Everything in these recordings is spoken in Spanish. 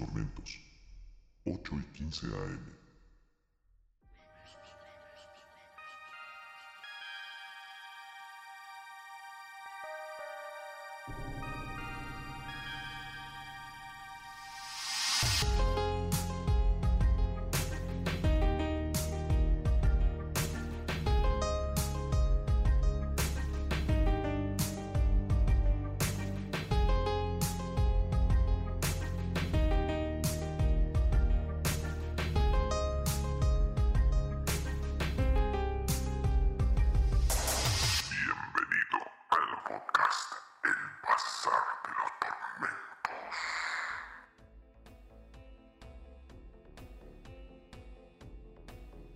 Tormentos, 8 y 15 AM.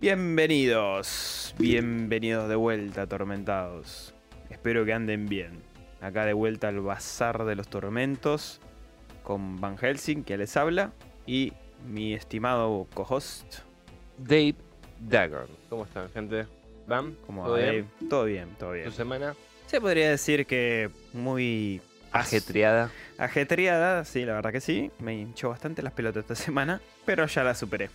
Bienvenidos, bienvenidos de vuelta, atormentados. Espero que anden bien. Acá de vuelta al Bazar de los Tormentos con Van Helsing, que les habla, y mi estimado co-host. Dave Dagon. ¿Cómo están, gente? ¿Van? ¿Cómo ¿Todo bien? Dave? Todo bien, todo ¿Tu bien. semana? Se podría decir que muy Ajetreada. ajetreada, sí, la verdad que sí. Me hinchó bastante las pelotas esta semana, pero ya la superé.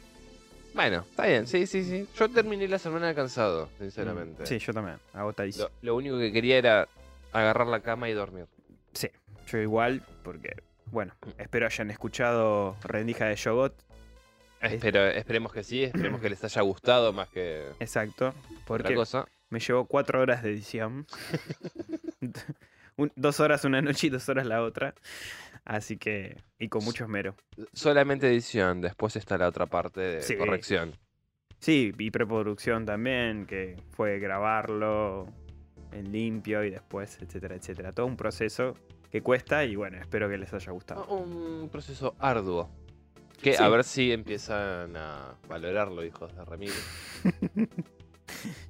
Bueno, está bien, sí, sí, sí. Yo terminé la semana cansado, sinceramente. Sí, yo también, agotadísimo. Lo, lo único que quería era agarrar la cama y dormir. Sí, yo igual, porque, bueno, espero hayan escuchado Rendija de Yogot. Es- Espero, esperemos que sí, esperemos que les haya gustado más que Exacto, otra porque cosa. me llevó cuatro horas de edición. Un- dos horas una noche y dos horas la otra. Así que, y con mucho esmero. Solamente edición, después está la otra parte de Sí. corrección. Sí, y preproducción también, que fue grabarlo en limpio y después, etcétera, etcétera. Todo un proceso que cuesta y bueno, espero que les haya gustado. Un proceso arduo. Que Sí. a ver si empiezan a valorarlo, hijos de Ramiro.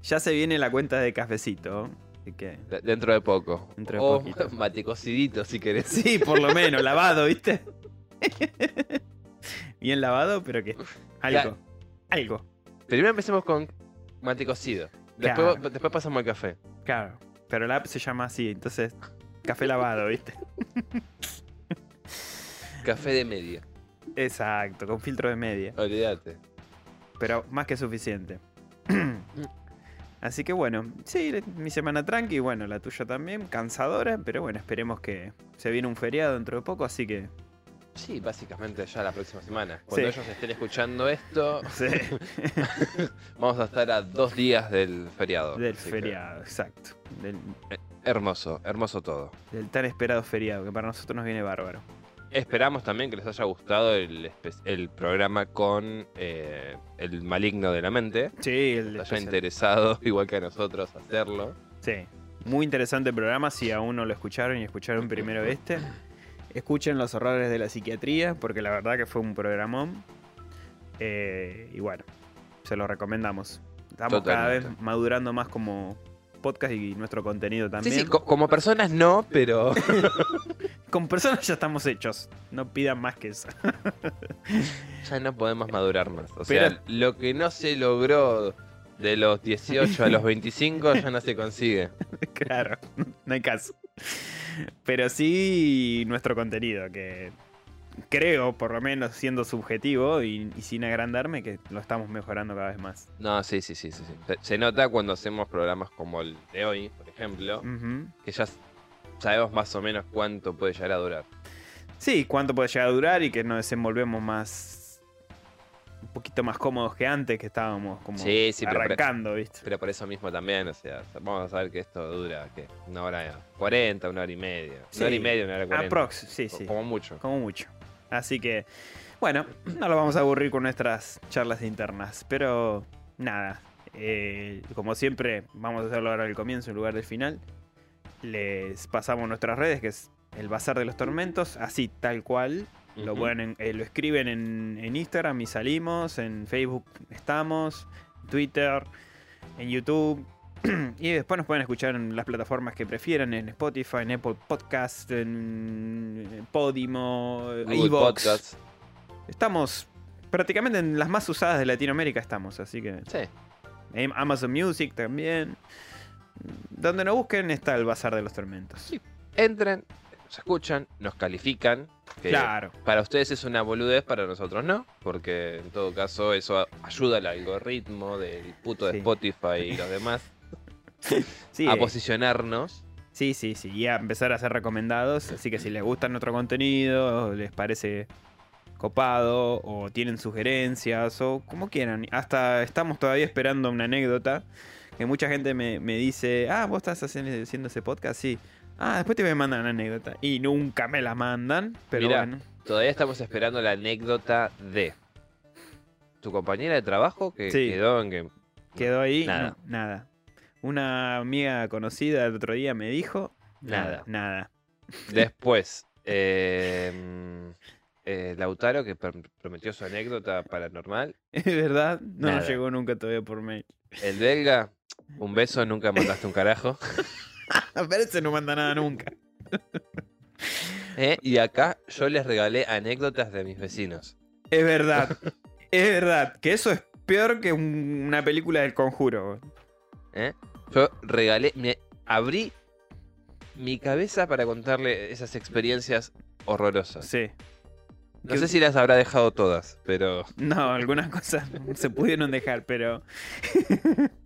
Ya se viene la cuenta de cafecito. Así que. De- Dentro de poco. Dentro de o poquito. matecocidito, si querés. Sí, por lo menos, lavado, ¿viste? Bien lavado, pero que. Algo. Algo. Primero empecemos con mate cocido. Después, después pasamos al café. Claro. Pero la app se llama así, entonces. Café lavado, ¿viste? Café de media. Exacto, con filtro de media. Olvídate. Pero más que suficiente. Así que bueno, sí, mi semana tranqui, bueno, la tuya también, cansadora, pero bueno, esperemos que se viene un feriado dentro de poco, así que Sí, básicamente ya la próxima semana. Cuando Sí. ellos estén escuchando esto, sí, vamos a estar a dos días del feriado. del que, feriado, exacto. Del, hermoso, hermoso todo. del tan esperado feriado, que para nosotros nos viene bárbaro. Esperamos también que les haya gustado el, el programa con eh, el maligno de la mente. Sí, el Les haya interesado, igual que a nosotros, hacerlo. Sí, muy interesante programa. Si aún no lo escucharon y escucharon primero este, escuchen Los Horrores de la Psiquiatría, porque la verdad que fue un programón. Eh, y bueno, se lo recomendamos. Estamos cada vez madurando más como podcast y nuestro contenido también. Sí, sí, co- como personas no, pero Con personas ya estamos hechos. No pidan más que eso. ya no podemos madurar más. O Pero- sea, lo que no se logró de los 18 a los 25 ya no se consigue. claro, no hay caso. Pero sí nuestro contenido, que creo, por lo menos siendo subjetivo y, y sin agrandarme, que lo estamos mejorando cada vez más. No, sí, sí, sí, sí. sí. Se, se nota cuando hacemos programas como el de hoy, por ejemplo, que ya sabemos más o menos cuánto puede llegar a durar. Sí, cuánto puede llegar a durar y que nos desenvolvemos más. Un poquito más cómodos que antes, que estábamos como Sí, sí, pero por- arrancando, ¿viste? Pero por eso mismo también, o sea, vamos a saber que esto dura, ¿qué? Una hora 40, una hora y media. Sí. Una hora y media, una hora 40. Aprox, sí, sí. Como mucho. Como mucho. Así que, bueno, no lo vamos a aburrir con nuestras charlas internas. Pero nada, eh, como siempre, vamos a hacerlo ahora al comienzo en lugar del final. Les pasamos nuestras redes, que es el Bazar de los Tormentos, así tal cual. Lo, pueden, eh, lo escriben en, en Instagram y salimos, en Facebook estamos, Twitter, en YouTube. Y después nos pueden escuchar en las plataformas que prefieran, en Spotify, en Apple Podcast, en Podimo, Evox. Estamos prácticamente en las más usadas de Latinoamérica estamos, así que Sí. en Amazon Music también. Donde nos busquen está el Bazar de los Tormentos. Sí. Entren, nos escuchan, nos califican. Que Claro. Para ustedes es una boludez, para nosotros no, porque en todo caso eso ayuda al algoritmo del puto de Sí. Spotify y los demás Sí, a eh, posicionarnos. sí, sí, sí. Y a empezar a ser recomendados. Así que si les gusta nuestro contenido, les parece copado, o tienen sugerencias, o como quieran. Hasta estamos todavía esperando una anécdota. Que mucha gente me, me dice, ah, vos estás haciendo, haciendo ese podcast, sí. Ah, después te voy a mandar una anécdota. Y nunca me la mandan, pero Mirá. bueno. Todavía estamos esperando la anécdota de tu compañera de trabajo que Sí. quedó en que Quedó ahí, Nada. no, nada. Una amiga conocida el otro día me dijo, nada, Nada. Después, eh, eh, Lautaro que pr- prometió su anécdota paranormal. ¿Es verdad? No Nada. llegó nunca todavía por mail. El belga, un beso, nunca mandaste un carajo. Pero ese no manda nada nunca. Eh, Y acá yo les regalé anécdotas de mis vecinos. Es verdad. es verdad. Que eso es peor que un- una película del conjuro. ¿Eh? Yo regalé, me abrí mi cabeza para contarle esas experiencias horrorosas. Sí. No sé si las habrá dejado todas, pero No, algunas cosas se pudieron dejar, pero.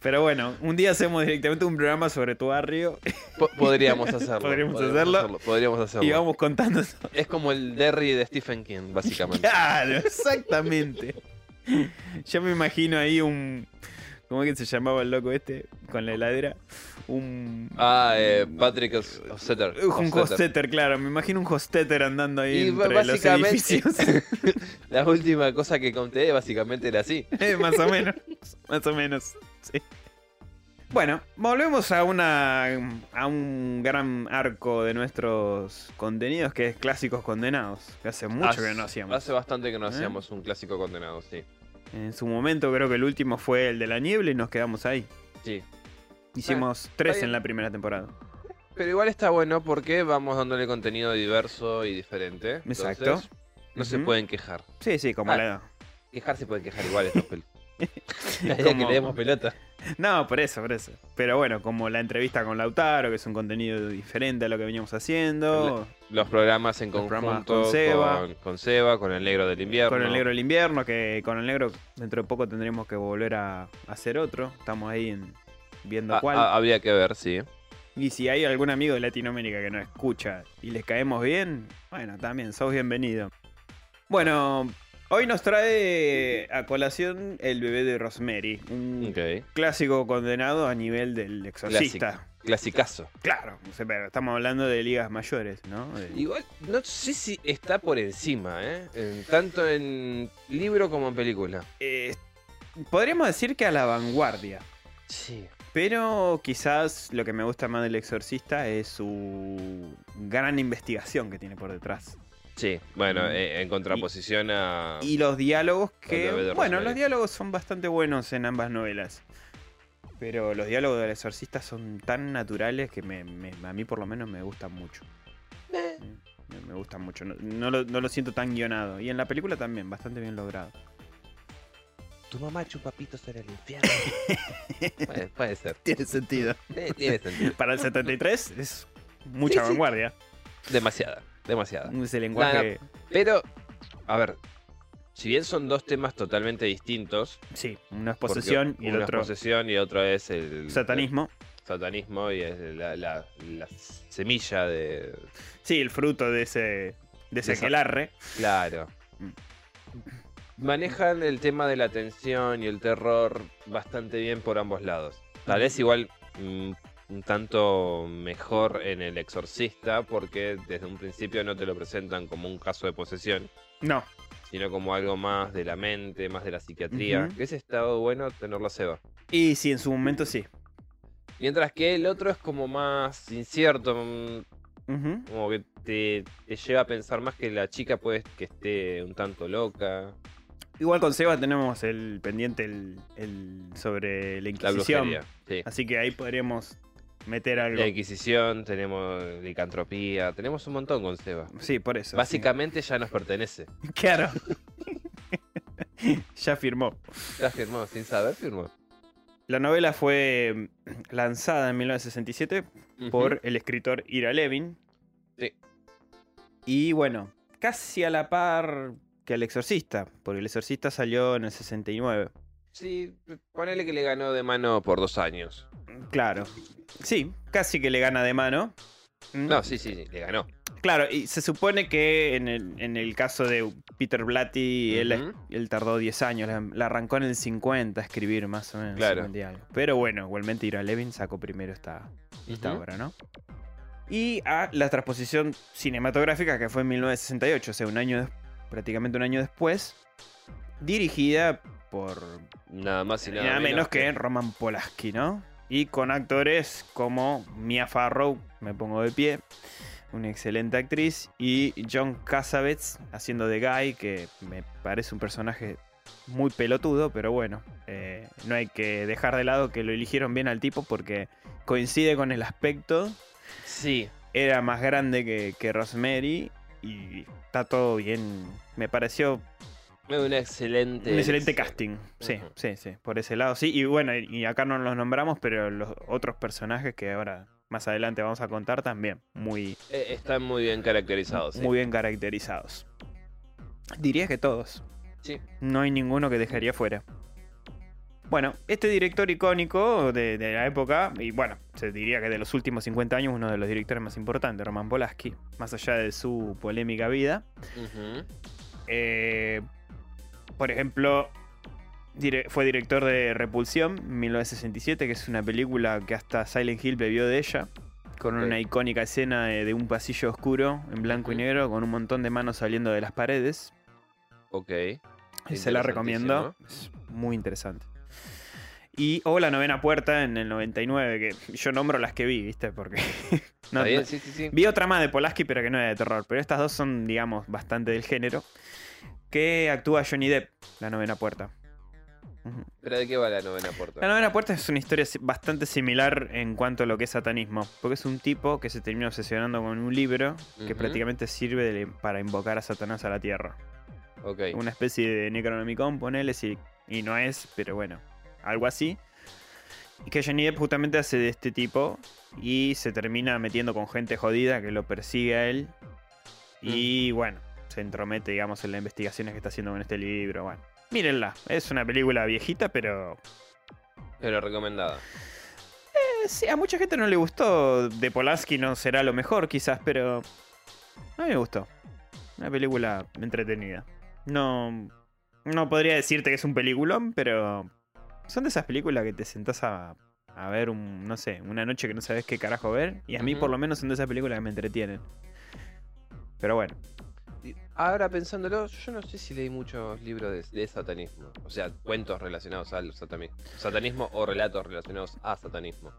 pero bueno, un día hacemos directamente un programa sobre tu barrio po- podríamos hacerlo. Podríamos hacerlo. Podríamos hacerlo. y vamos contando. Es como el Derry de Stephen King, básicamente. Claro, exactamente. Yo me imagino ahí un. ¿Cómo es que se llamaba el loco este? Con la heladera. Un. Ah, eh, Patrick Os- Osseter. Un hosteter, claro. Me imagino un hosteter andando ahí Y entre los edificios. La última cosa que conté básicamente era así. Eh, más o menos. Más o menos. Sí. Bueno, volvemos a una. a un gran arco de nuestros contenidos que es clásicos condenados. Que hace mucho Hace- que no hacíamos. Hace bastante que no ¿Eh? hacíamos un clásico condenado, sí. En su momento creo que el último fue el de la niebla y nos quedamos ahí. Sí. Hicimos tres en la primera temporada. Pero igual está bueno porque vamos dándole contenido diverso y diferente. Exacto. Entonces, no se pueden quejar. Sí, sí, como Ah. la. Quejar se pueden quejar igual estos idea que le demos pelota. No, por eso, por eso. Pero bueno, como la entrevista con Lautaro, que es un contenido diferente a lo que veníamos haciendo. Los programas en Los programas conjunto con Seba. con, con Seba, con el negro del invierno. Con el negro del invierno, que con el negro dentro de poco tendremos que volver a hacer otro. Estamos ahí en- viendo Ah, cuál. ah, habría que ver, sí. Y si hay algún amigo de Latinoamérica que nos escucha y les caemos bien, bueno, también, sos bienvenido. Bueno, hoy nos trae a colación el bebé de Rosemary, un clásico condenado a nivel del exorcista. Clasicazo. Claro, pero estamos hablando de ligas mayores, ¿no? De- Igual, no sé si está por encima, ¿eh? En- tanto en libro como en película. Eh, podríamos decir que a la vanguardia. Sí. Pero quizás lo que me gusta más del exorcista es su gran investigación que tiene por detrás. Sí, bueno, Mm. eh, en contraposición a... Y los diálogos que... Bueno, Rosemary. los diálogos son bastante buenos en ambas novelas. Pero los diálogos del exorcista son tan naturales que me- me- a mí por lo menos me gustan mucho. Eh. Me, me gustan mucho. No, no lo, no lo siento tan guionado. Y en la película también, bastante bien logrado. Tu mamá chupa pitos en el infierno. puede, puede ser. Tiene sentido. Tiene sentido. Para el 73 es mucha Sí, sí. vanguardia. Demasiada, demasiada. Ese lenguaje... Pero, a ver, si bien son dos temas totalmente distintos, Sí, uno es posesión y el uno otro es posesión y otro es el satanismo. el satanismo y es la, la- la semilla de. Sí, el fruto de ese, de ese aquelarre. Claro. Mm. Manejan el tema de la tensión y el terror bastante bien por ambos lados. Tal vez igual mm, un tanto mejor en el exorcista porque desde un principio no te lo presentan como un caso de posesión, No, sino como algo más de la mente, más de la psiquiatría. Que ese estado bueno tenerlo a Seba. y sí, en su momento sí. Mientras que el otro es como más incierto, mm, como que te, te lleva a pensar más que la chica puede que esté un tanto loca. Igual con Seba tenemos el pendiente el, el sobre la La Inquisición. brujería. Sí. Así que ahí podríamos meter algo. La Inquisición, tenemos licantropía, tenemos un montón con Seba. Sí, por eso. Básicamente ya nos pertenece. Claro. ya firmó. Ya firmó, sin saber firmó. La novela fue lanzada en 1967 por el escritor Ira Levin. Sí. Y bueno, casi a la par que El Exorcista, porque El Exorcista salió en el 69. Sí, ponele que le ganó de mano por dos años. Claro. Sí, casi que le gana de mano. Mm, No, sí, sí, sí, le ganó. Claro, y se supone que en el, en el caso de Peter Blatty, él, tardó 10 años, la, la arrancó en el 50 a escribir más o menos. Claro. 50 y algo. Pero bueno, igualmente Ira Levin sacó primero esta, esta obra, ¿no? Y a la transposición cinematográfica que fue en 1968, o sea, un año prácticamente un año después, dirigida por Nada más y nada, nada menos que Roman Polanski, ¿no? Y con actores como Mia Farrow, me pongo de pie, una excelente actriz, y John Cassavetes haciendo de Guy, que me parece un personaje muy pelotudo, pero bueno, eh, no hay que dejar de lado que lo eligieron bien al tipo porque coincide con el aspecto, Sí, era más grande que, que Rosemary y está todo bien, me pareció un excelente. un excelente elección. casting, sí, sí, sí, por ese lado, sí. Y bueno, y acá no los nombramos, pero los otros personajes que ahora más adelante vamos a contar también, muy, Eh, Están muy bien caracterizados. sí. muy bien caracterizados. Diría que todos. Sí. No hay ninguno que dejaría fuera. Bueno, este director icónico de, de la época, y bueno, se diría que de los últimos 50 años, uno de los directores más importantes, Roman Polanski, más allá de su polémica vida, eh, por ejemplo, dire- fue director de Repulsión 1967, que es una película que hasta Silent Hill bebió de ella, con una icónica escena de, de un pasillo oscuro en blanco y negro, con un montón de manos saliendo de las paredes. Ok. Y se la recomiendo. Es muy interesante. Y o La Novena Puerta en el 99, que yo nombro las que vi, ¿viste? Porque. no- ¿Está bien? no- Sí, sí, sí. Vi otra más de Polaski, pero que no era de terror. Pero estas dos son, digamos, bastante del género. Que actúa Johnny Depp, La Novena Puerta. ¿Pero de qué va la novena puerta? La Novena Puerta es una historia bastante similar en cuanto a lo que es satanismo. Porque es un tipo que se termina obsesionando con un libro que prácticamente sirve de- para invocar a Satanás a la tierra. Ok. Una especie de Necronomicon, ponele, sí, y no es, pero bueno, algo así. Y que Johnny Depp justamente hace de este tipo y se termina metiendo con gente jodida que lo persigue a él. Y bueno, se entromete, digamos, en las investigaciones que está haciendo con este libro. Bueno, mírenla, es una película viejita, pero Pero recomendada. eh, sí, a mucha gente no le gustó. De Polanski no será lo mejor, quizás, pero a mí me gustó. Una película entretenida. No, no podría decirte que es un peliculón, pero son de esas películas que te sentás a, a ver, un, no sé, una noche que no sabes qué carajo ver. Y a mí, por lo menos, son de esas películas que me entretienen. Pero bueno, Ahora pensándolo, yo no sé si leí muchos libros de, de satanismo. O sea, cuentos relacionados al satanismo. Satanismo o relatos relacionados a satanismo.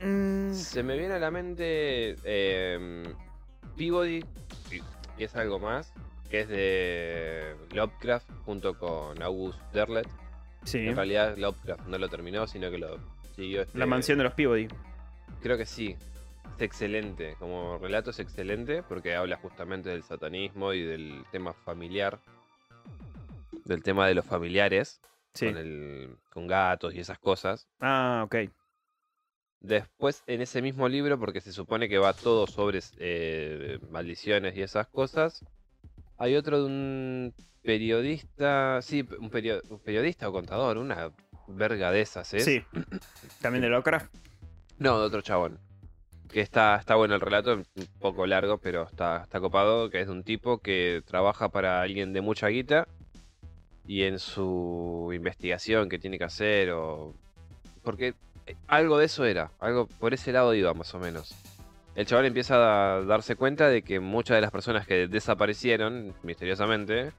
Mm, Se me viene a la mente eh, Peabody, que es algo más, que es de Lovecraft junto con August Derlet. sí. En realidad Lovecraft no lo terminó, sino que lo siguió. La este- mansión de los Peabody. Creo que sí. Es excelente. Como relato es excelente porque habla justamente del satanismo y del tema familiar. Del tema de los familiares. Sí. Con, el, con gatos y esas cosas. Ah, ok. Después, en ese mismo libro, porque se supone que va todo sobre eh, maldiciones y esas cosas, hay otro de un periodista, sí, un, perio- un periodista o contador, una verga de esas, ¿es? Sí. También de Lovecraft. No, de otro chabón. Que está, está bueno el relato, un poco largo, pero está, está copado, que es de un tipo que trabaja para alguien de mucha guita y en su investigación que tiene que hacer o... Porque eh, algo de eso era, algo por ese lado iba más o menos. El chaval empieza a darse cuenta de que muchas de las personas que desaparecieron misteriosamente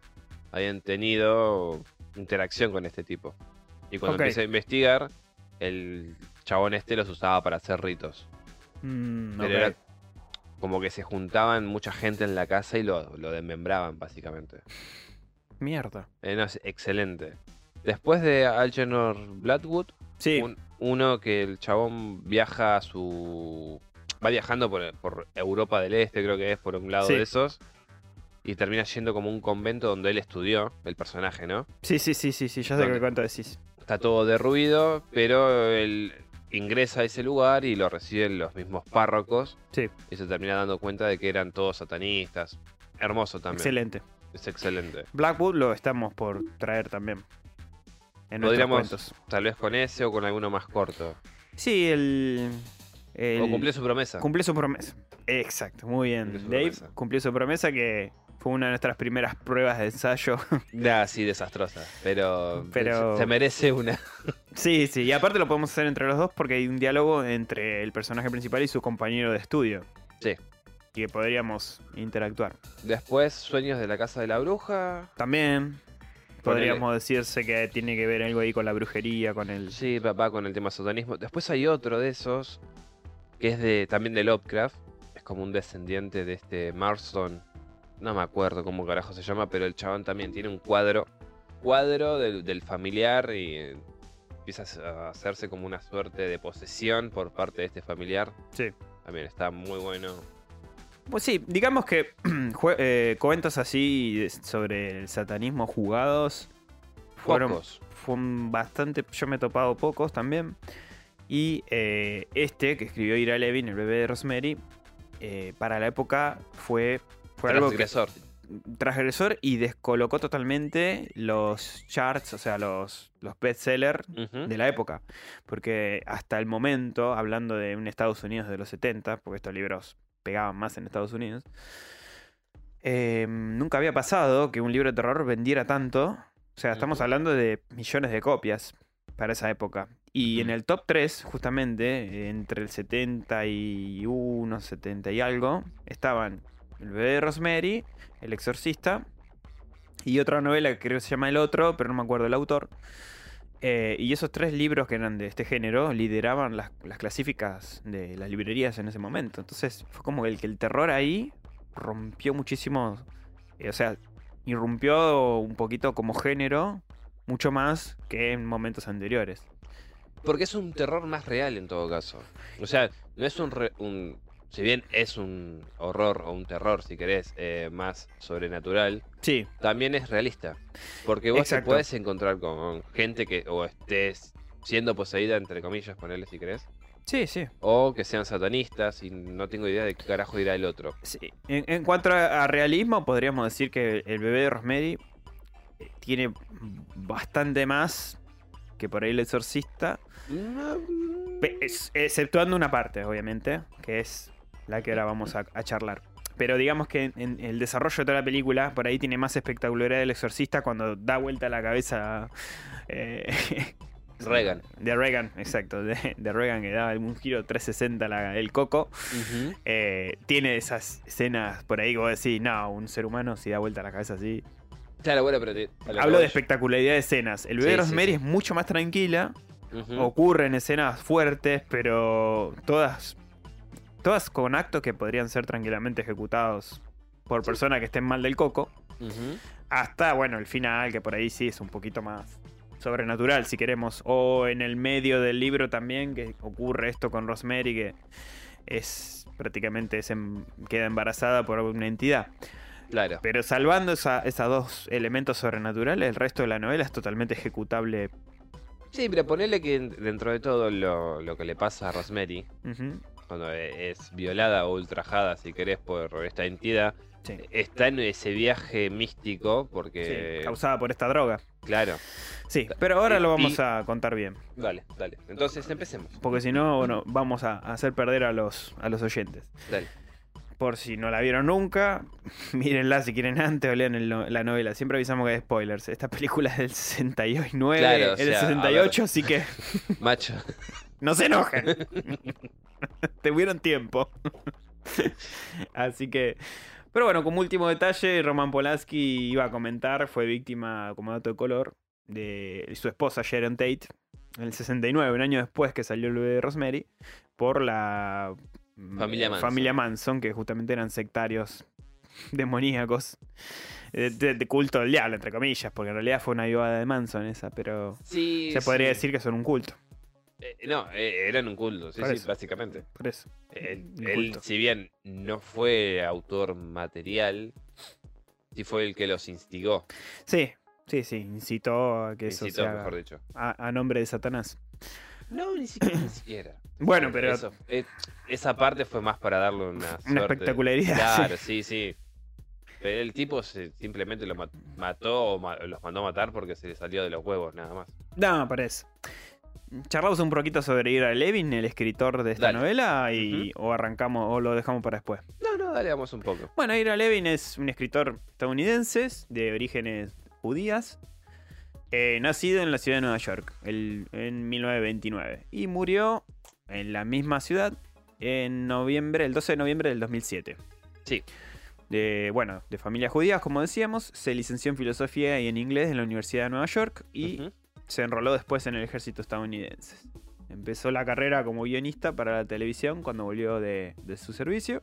habían tenido interacción con este tipo. Y cuando empieza a investigar, el chabón este los usaba para hacer ritos. Mm, Pero ok. era como que se juntaban mucha gente en la casa y lo, lo desmembraban, básicamente. Mierda. Eh, no, es excelente. Después de Algernon Bloodwood, Sí. un- uno que el chabón viaja a su. Va viajando por, por Europa del Este, creo que es por un lado Sí. de esos. Y termina yendo como un convento donde él estudió, el personaje, ¿no? Sí, sí, sí, sí, sí, ya sé qué cuánto decís. Está todo derruido, pero el, ingresa a ese lugar y lo reciben los mismos párrocos Sí, y se termina dando cuenta de que eran todos satanistas. Hermoso también. excelente. Es excelente. Blackwood lo estamos por traer también. En Podríamos- cuentos. Tal vez con ese o con alguno más corto. Sí, el. el- O cumplió su promesa. cumplió su promesa. Exacto, muy bien. Cumplió Dave promesa. cumplió su promesa que fue una de nuestras primeras pruebas de ensayo. Nah, sí, desastrosa. Pero, Pero- Se, merece una. sí, sí, y aparte lo podemos hacer entre los dos porque hay un diálogo entre el personaje principal y su compañero de estudio. Sí. Que podríamos interactuar. Después, Sueños de la Casa de la Bruja. También Ponele. podríamos decirse que tiene que ver algo ahí con la brujería, con el. Sí, papá, con el tema satanismo. Después hay otro de esos, que es de también de Lovecraft. Es como un descendiente de este Marston. No me acuerdo cómo carajo se llama, pero el chabón también tiene un cuadro. Cuadro del, del familiar y eh, empieza a hacerse como una suerte de posesión por parte de este familiar. Sí. También está muy bueno. Pues sí, digamos que eh, cuentos así sobre el satanismo jugados fueron Pocos. fueron bastante. Yo me he topado pocos también. Y eh, este que escribió Ira Levin, el bebé de Rosemary, eh, para la época fue, fue algo que- Transgresor. y descolocó totalmente los charts, o sea, los, los bestsellers de la época. Porque hasta el momento, hablando de un Estados Unidos de los 70, porque estos libros pegaban más en Estados Unidos, eh, nunca había pasado que un libro de terror vendiera tanto. O sea, estamos hablando de millones de copias para esa época. Y en el top 3, justamente, eh, entre el 71, 70 y algo, estaban El bebé de Rosemary, El exorcista y otra novela que creo que se llama El otro, pero no me acuerdo el autor. Eh, y esos tres libros que eran de este género lideraban las, las clasíficas de las librerías en ese momento. Entonces fue como el que el terror ahí rompió muchísimo. eh, o sea, irrumpió un poquito como género, mucho más que en momentos anteriores. Porque es un terror más real en todo caso. O sea, no es un- si bien es un horror o un terror, si querés, eh, más sobrenatural, Sí, también es realista. Porque vos te puedes encontrar con gente que o estés siendo poseída, entre comillas, ponele si querés, sí, sí. o que sean satanistas y no tengo idea de qué carajo irá el otro. Sí, En, en cuanto a, a realismo, podríamos decir que el bebé de Rosemary eh, tiene bastante más que por ahí el exorcista. Es- exceptuando una parte, obviamente, que es la que ahora vamos a, a charlar. Pero digamos que en, en el desarrollo de toda la película, por ahí tiene más espectacularidad del exorcista cuando da vuelta la cabeza. eh, Reagan. De Reagan, exacto. De, de Reagan que da un giro 360 la- el coco. Eh, tiene esas escenas por ahí que vos decís, no, un ser humano si da vuelta la cabeza así. Claro, bueno, pero te- Hablo de espectacularidad de escenas. El bebé de sí, Rosemary sí. es mucho más tranquila. Ocurren escenas fuertes, pero todas, todas con actos que podrían ser tranquilamente ejecutados por personas que estén mal del coco. Hasta, bueno, el final, que por ahí sí es un poquito más sobrenatural, si queremos. O en el medio del libro también, que ocurre esto con Rosemary, que es prácticamente em- queda embarazada por una entidad. Claro. Pero salvando esa- esos dos elementos sobrenaturales, el resto de la novela es totalmente ejecutable. Sí, pero ponele que dentro de todo lo, lo que le pasa a Rosemary, Ujú, cuando e- es violada o ultrajada, si querés, por esta entidad, sí. está en ese viaje místico Sí, porque... causada por esta droga. Claro. Sí, pero ahora lo Y- vamos a contar bien. Dale, dale. Entonces empecemos. Porque si no, bueno, vamos a hacer perder a los, a los oyentes. Dale. Por si no la vieron nunca, mírenla si quieren antes o lean el no- la novela. Siempre avisamos que hay spoilers. Esta película es del 69, Claro, o sea, a 68, así que Macho. no se enojen. Tuvieron tiempo. así que... Pero bueno, como último detalle, Roman Polanski iba a comentar, fue víctima, como dato de color, de su esposa Sharon Tate en el 69, un año después que salió el bebé de Rosemary, por la Familia eh, Manson. familia Manson, que justamente eran sectarios demoníacos, eh, de, de culto del diablo, entre comillas, porque en realidad fue una ayuda de Manson esa, pero Sí. se podría sí. decir que son un culto, Eh, no, eh, eran un culto, sí, sí, básicamente. por eso. Eh, él, si bien no fue autor material, sí fue el que los instigó. Sí, sí, sí, incitó a que eso incitó, mejor dicho. a, a nombre de Satanás. No, ni siquiera. ni siquiera. Bueno, pero Eso, eh, esa parte fue más para darle una, una suerte. espectacularidad. Claro, sí, sí. Pero el tipo se- simplemente lo ma- mató o ma- los mandó a matar porque se le salió de los huevos, nada más. No, parece. Charlamos un poquito sobre Ira Levin, el escritor de esta Dale. novela, y o arrancamos o lo dejamos para después. No, no, dale, vamos un poco. Bueno, Ira Levin es un escritor estadounidense de orígenes judías, eh, nacido en la ciudad de Nueva York el- en 1929 y murió en la misma ciudad en noviembre, el 12 de noviembre del 2007. Sí. De, bueno, de familia judía, como decíamos, se licenció en filosofía y en inglés en la Universidad de Nueva York y Ujú. se enroló después en el ejército estadounidense. Empezó la carrera como guionista para la televisión cuando volvió de, de su servicio.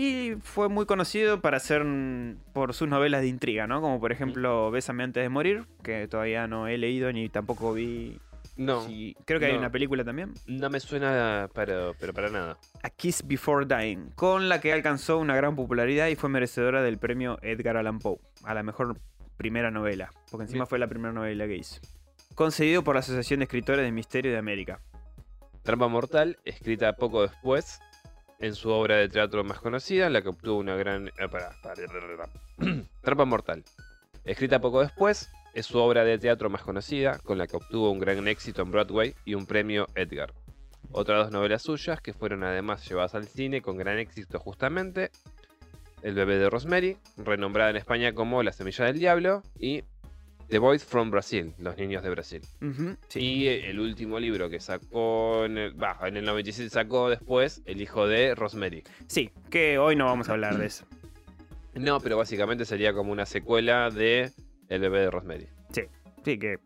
Y fue muy conocido para mm, por sus novelas de intriga, ¿no? Como por ejemplo Bésame antes de morir, que todavía no he leído ni tampoco vi. No, si- creo que hay una película también. no me suena, pero, pero para nada. A Kiss Before Dying, con la que alcanzó una gran popularidad y fue merecedora del premio Edgar Allan Poe a la mejor primera novela, porque encima Bien. fue la primera novela que hizo. Concedido por la Asociación de Escritores de Misterio de América. Trampa Mortal, escrita poco después, en su obra de teatro más conocida, la que obtuvo una gran... eh, pará, pará, pará. Trampa Mortal, escrita poco después, es su obra de teatro más conocida, con la que obtuvo un gran éxito en Broadway y un premio Edgar. Otras dos novelas suyas, que fueron además llevadas al cine con gran éxito justamente, El bebé de Rosemary, renombrada en España como La semilla del diablo, y The Boys from Brazil, Los niños de Brasil. Sí. Y el último libro que sacó en el, bah, en el 97 sacó después El hijo de Rosemary. Sí, que hoy no vamos a hablar de eso. No, pero básicamente sería como una secuela de El bebé de Rosemary. Sí, que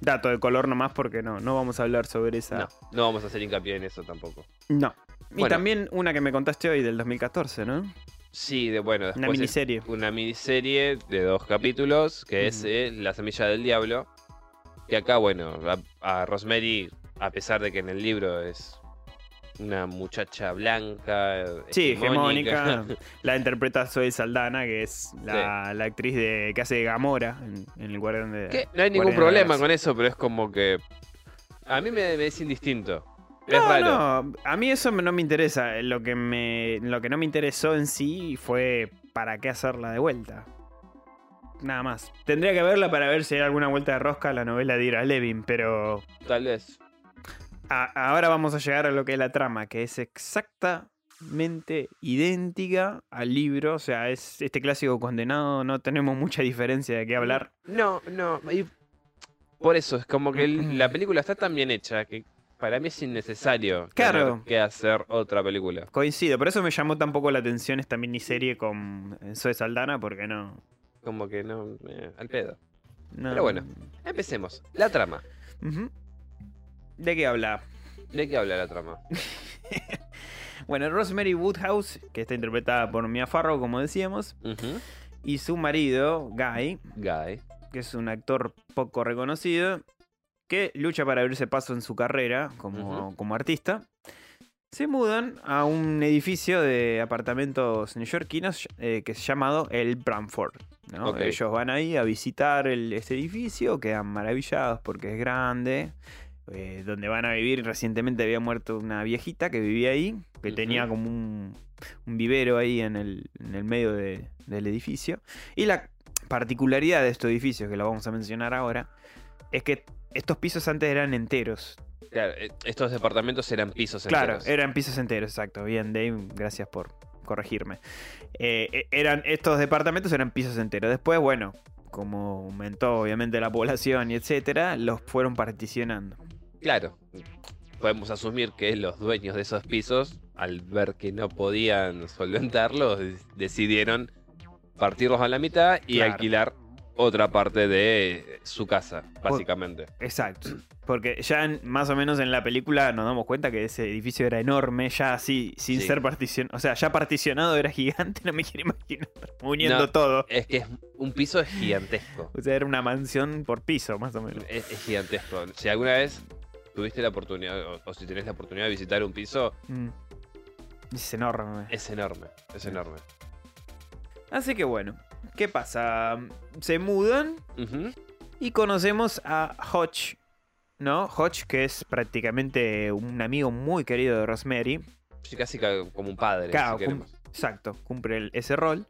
dato de color nomás porque no, no vamos a hablar sobre esa. No, no vamos a hacer hincapié en eso tampoco. No. Y Bueno. también una que me contaste hoy del 2014, ¿no? Sí, de, bueno, después Una miniserie. una miniserie de dos capítulos que es eh, La semilla del diablo. Que acá, bueno, a, a Rosemary, a pesar de que en el libro es una muchacha blanca, Sí, hegemónica, la interpreta Zoe Saldana, que es la, la actriz de, que hace de Gamora en, en el Guardián de. Que no hay ningún Guardián problema con eso, pero es como que. A mí me, me es indistinto. Es No, raro. no, a mí eso no me interesa. Lo que, me, lo que no me interesó en sí fue para qué hacerla de vuelta. Nada más. Tendría que verla para ver si hay alguna vuelta de rosca a la novela de Ira Levin, pero Tal vez. a- ahora vamos a llegar a lo que es la trama, que es exactamente idéntica al libro. O sea, es este clásico condenado, no tenemos mucha diferencia de qué hablar. No, no. y por eso, es como que el- la película está tan bien hecha que para mí es innecesario Claro. que hacer otra película. Coincido, por eso me llamó tan poco la atención esta miniserie con Zoe Saldana, porque no. Como que no. eh, al pedo. no- Pero bueno. Empecemos. La trama. ¿De qué habla? ¿De qué habla la trama? Bueno, Rosemary Woodhouse, que está interpretada por Mia Farrow, como decíamos, y su marido, Guy, Guy. que es un actor poco reconocido, que lucha para abrirse paso en su carrera como, como artista, se mudan a un edificio de apartamentos neoyorquinos eh, que es llamado el Bramford. Ellos van ahí a visitar el- este edificio, quedan maravillados porque es grande. eh, donde van a vivir, recientemente había muerto una viejita que vivía ahí, que tenía como un, un vivero ahí en el, en el medio de- del edificio. Y la particularidad de estos edificios, que lo vamos a mencionar ahora, es que estos pisos antes eran enteros. Claro, eh, estos departamentos eran pisos Claro, enteros. eran pisos enteros, exacto. Bien, Dave, gracias por corregirme. Eh, eh, eran, estos departamentos eran pisos enteros. Después, bueno, como aumentó obviamente la población y etcétera, los fueron particionando. Claro. Podemos asumir que los dueños de esos pisos, al ver que no podían solventarlos, de- decidieron partirlos a la mitad y Claro. alquilar otra parte de su casa, básicamente. Exacto. Porque ya en- más o menos en la película nos damos cuenta que ese edificio era enorme, ya así, sin Sí. ser particionado. O sea, ya particionado era gigante, no me quiero imaginar. Uniendo No. todo. Es que es- un piso es gigantesco. O sea, era una mansión por piso, más o menos. Es, es gigantesco. Si alguna vez tuviste la oportunidad, o, o si tenés la oportunidad de visitar un piso, Mm. Es enorme. es enorme. Es enorme. Así que bueno, ¿qué pasa? Se mudan y conocemos a Hodge, ¿no? Hodge, que es prácticamente un amigo muy querido de Rosemary. Sí, casi ca- como un padre. Claro, si cum- exacto, cumple el- ese rol.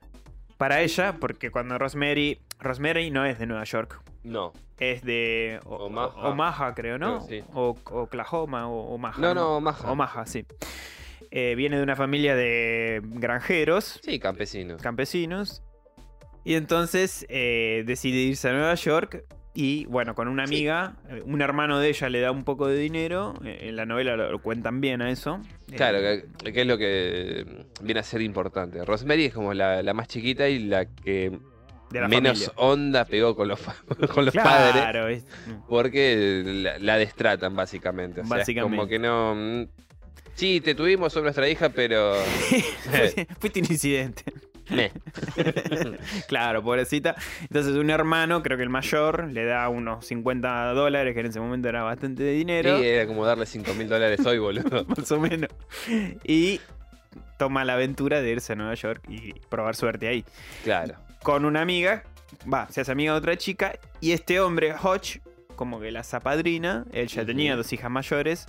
Para ella, porque cuando Rosemary. Rosemary no es de Nueva York. No, Es de o- Omaha. Omaha, creo, ¿no? Creo, sí. O Oklahoma o Omaha. no, no, Omaha. Omaha, sí. Eh, viene de una familia de granjeros, Sí, campesinos. campesinos. Y entonces eh, decide irse a Nueva York. Y bueno, con una amiga, eh, un hermano de ella le da un poco de dinero. eh, en la novela lo, lo cuentan bien a eso. Claro, que, que es lo que viene a ser importante. Rosemary es como la, la más chiquita y la que de la menos familia. onda pegó con los, con los padres. Claro, es- Porque la, la destratan, básicamente. O sea, es Básicamente. como que no. mm, Sí, te tuvimos, sos nuestra hija, pero. fuiste, fuiste un incidente. claro, pobrecita. Entonces un hermano, creo que el mayor, le da unos 50 dólares, que en ese momento era bastante de Sí, dinero. era como darle 5 mil dólares hoy, boludo. más o menos. Y toma la aventura de irse a Nueva York y probar suerte ahí. Claro. Con una amiga, va, se hace amiga de otra chica, y este hombre, Hodge, como que la zapadrina, él ya tenía dos hijas mayores,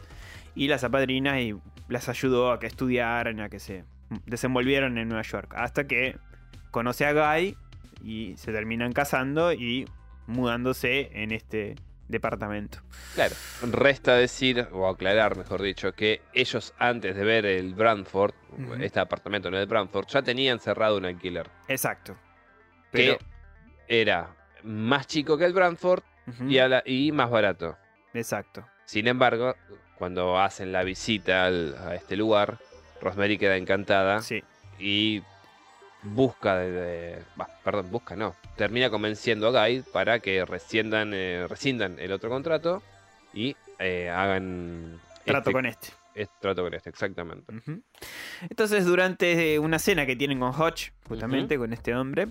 y la zapadrina y las ayudó a que estudiaran, a que se desenvolvieran en Nueva York. Hasta que conoce a Guy y se terminan casando y mudándose en este departamento. Claro. Resta decir, o aclarar, mejor dicho, que ellos antes de ver el Brantford, este apartamento no es de Brantford, ya tenían cerrado un alquiler. Exacto. Pero. que era más chico que el Brantford y, a la- y más barato. Exacto. Sin embargo, cuando hacen la visita al- a este lugar, Rosemary queda encantada Sí. y busca de, de- bah, perdón, busca no, termina convenciendo a Guy para que rescindan, eh, rescindan el otro contrato y eh, hagan Trato este- con este. trato con este, exactamente. Entonces, durante una cena que tienen con Hodge, justamente con este hombre,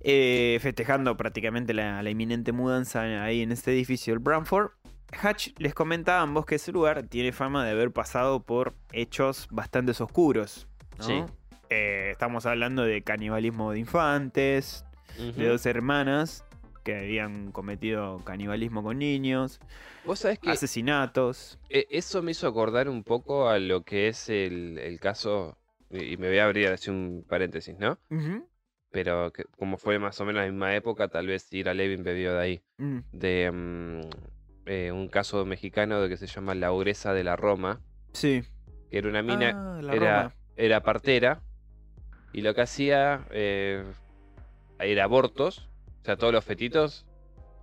eh, festejando prácticamente la, la inminente mudanza ahí en este edificio, el Bramford, Hatch les comentaba a ambos que ese lugar tiene fama de haber pasado por hechos bastante oscuros. ¿no? Sí. Eh, estamos hablando de canibalismo de infantes, de dos hermanas que habían cometido canibalismo con niños, Vos sabés que asesinatos. Eh, Eso me hizo acordar un poco a lo que es el, el caso, y me voy a abrir así un paréntesis, ¿no? Pero que, como fue más o menos la misma época, tal vez Ira Levin bebió de ahí, Mm, de mm, eh, un caso mexicano de que se llama La Ogresa de la Roma, Sí. que era una mina, Ah, la era, Roma. era partera, y lo que hacía eh, era abortos, o sea, todos los fetitos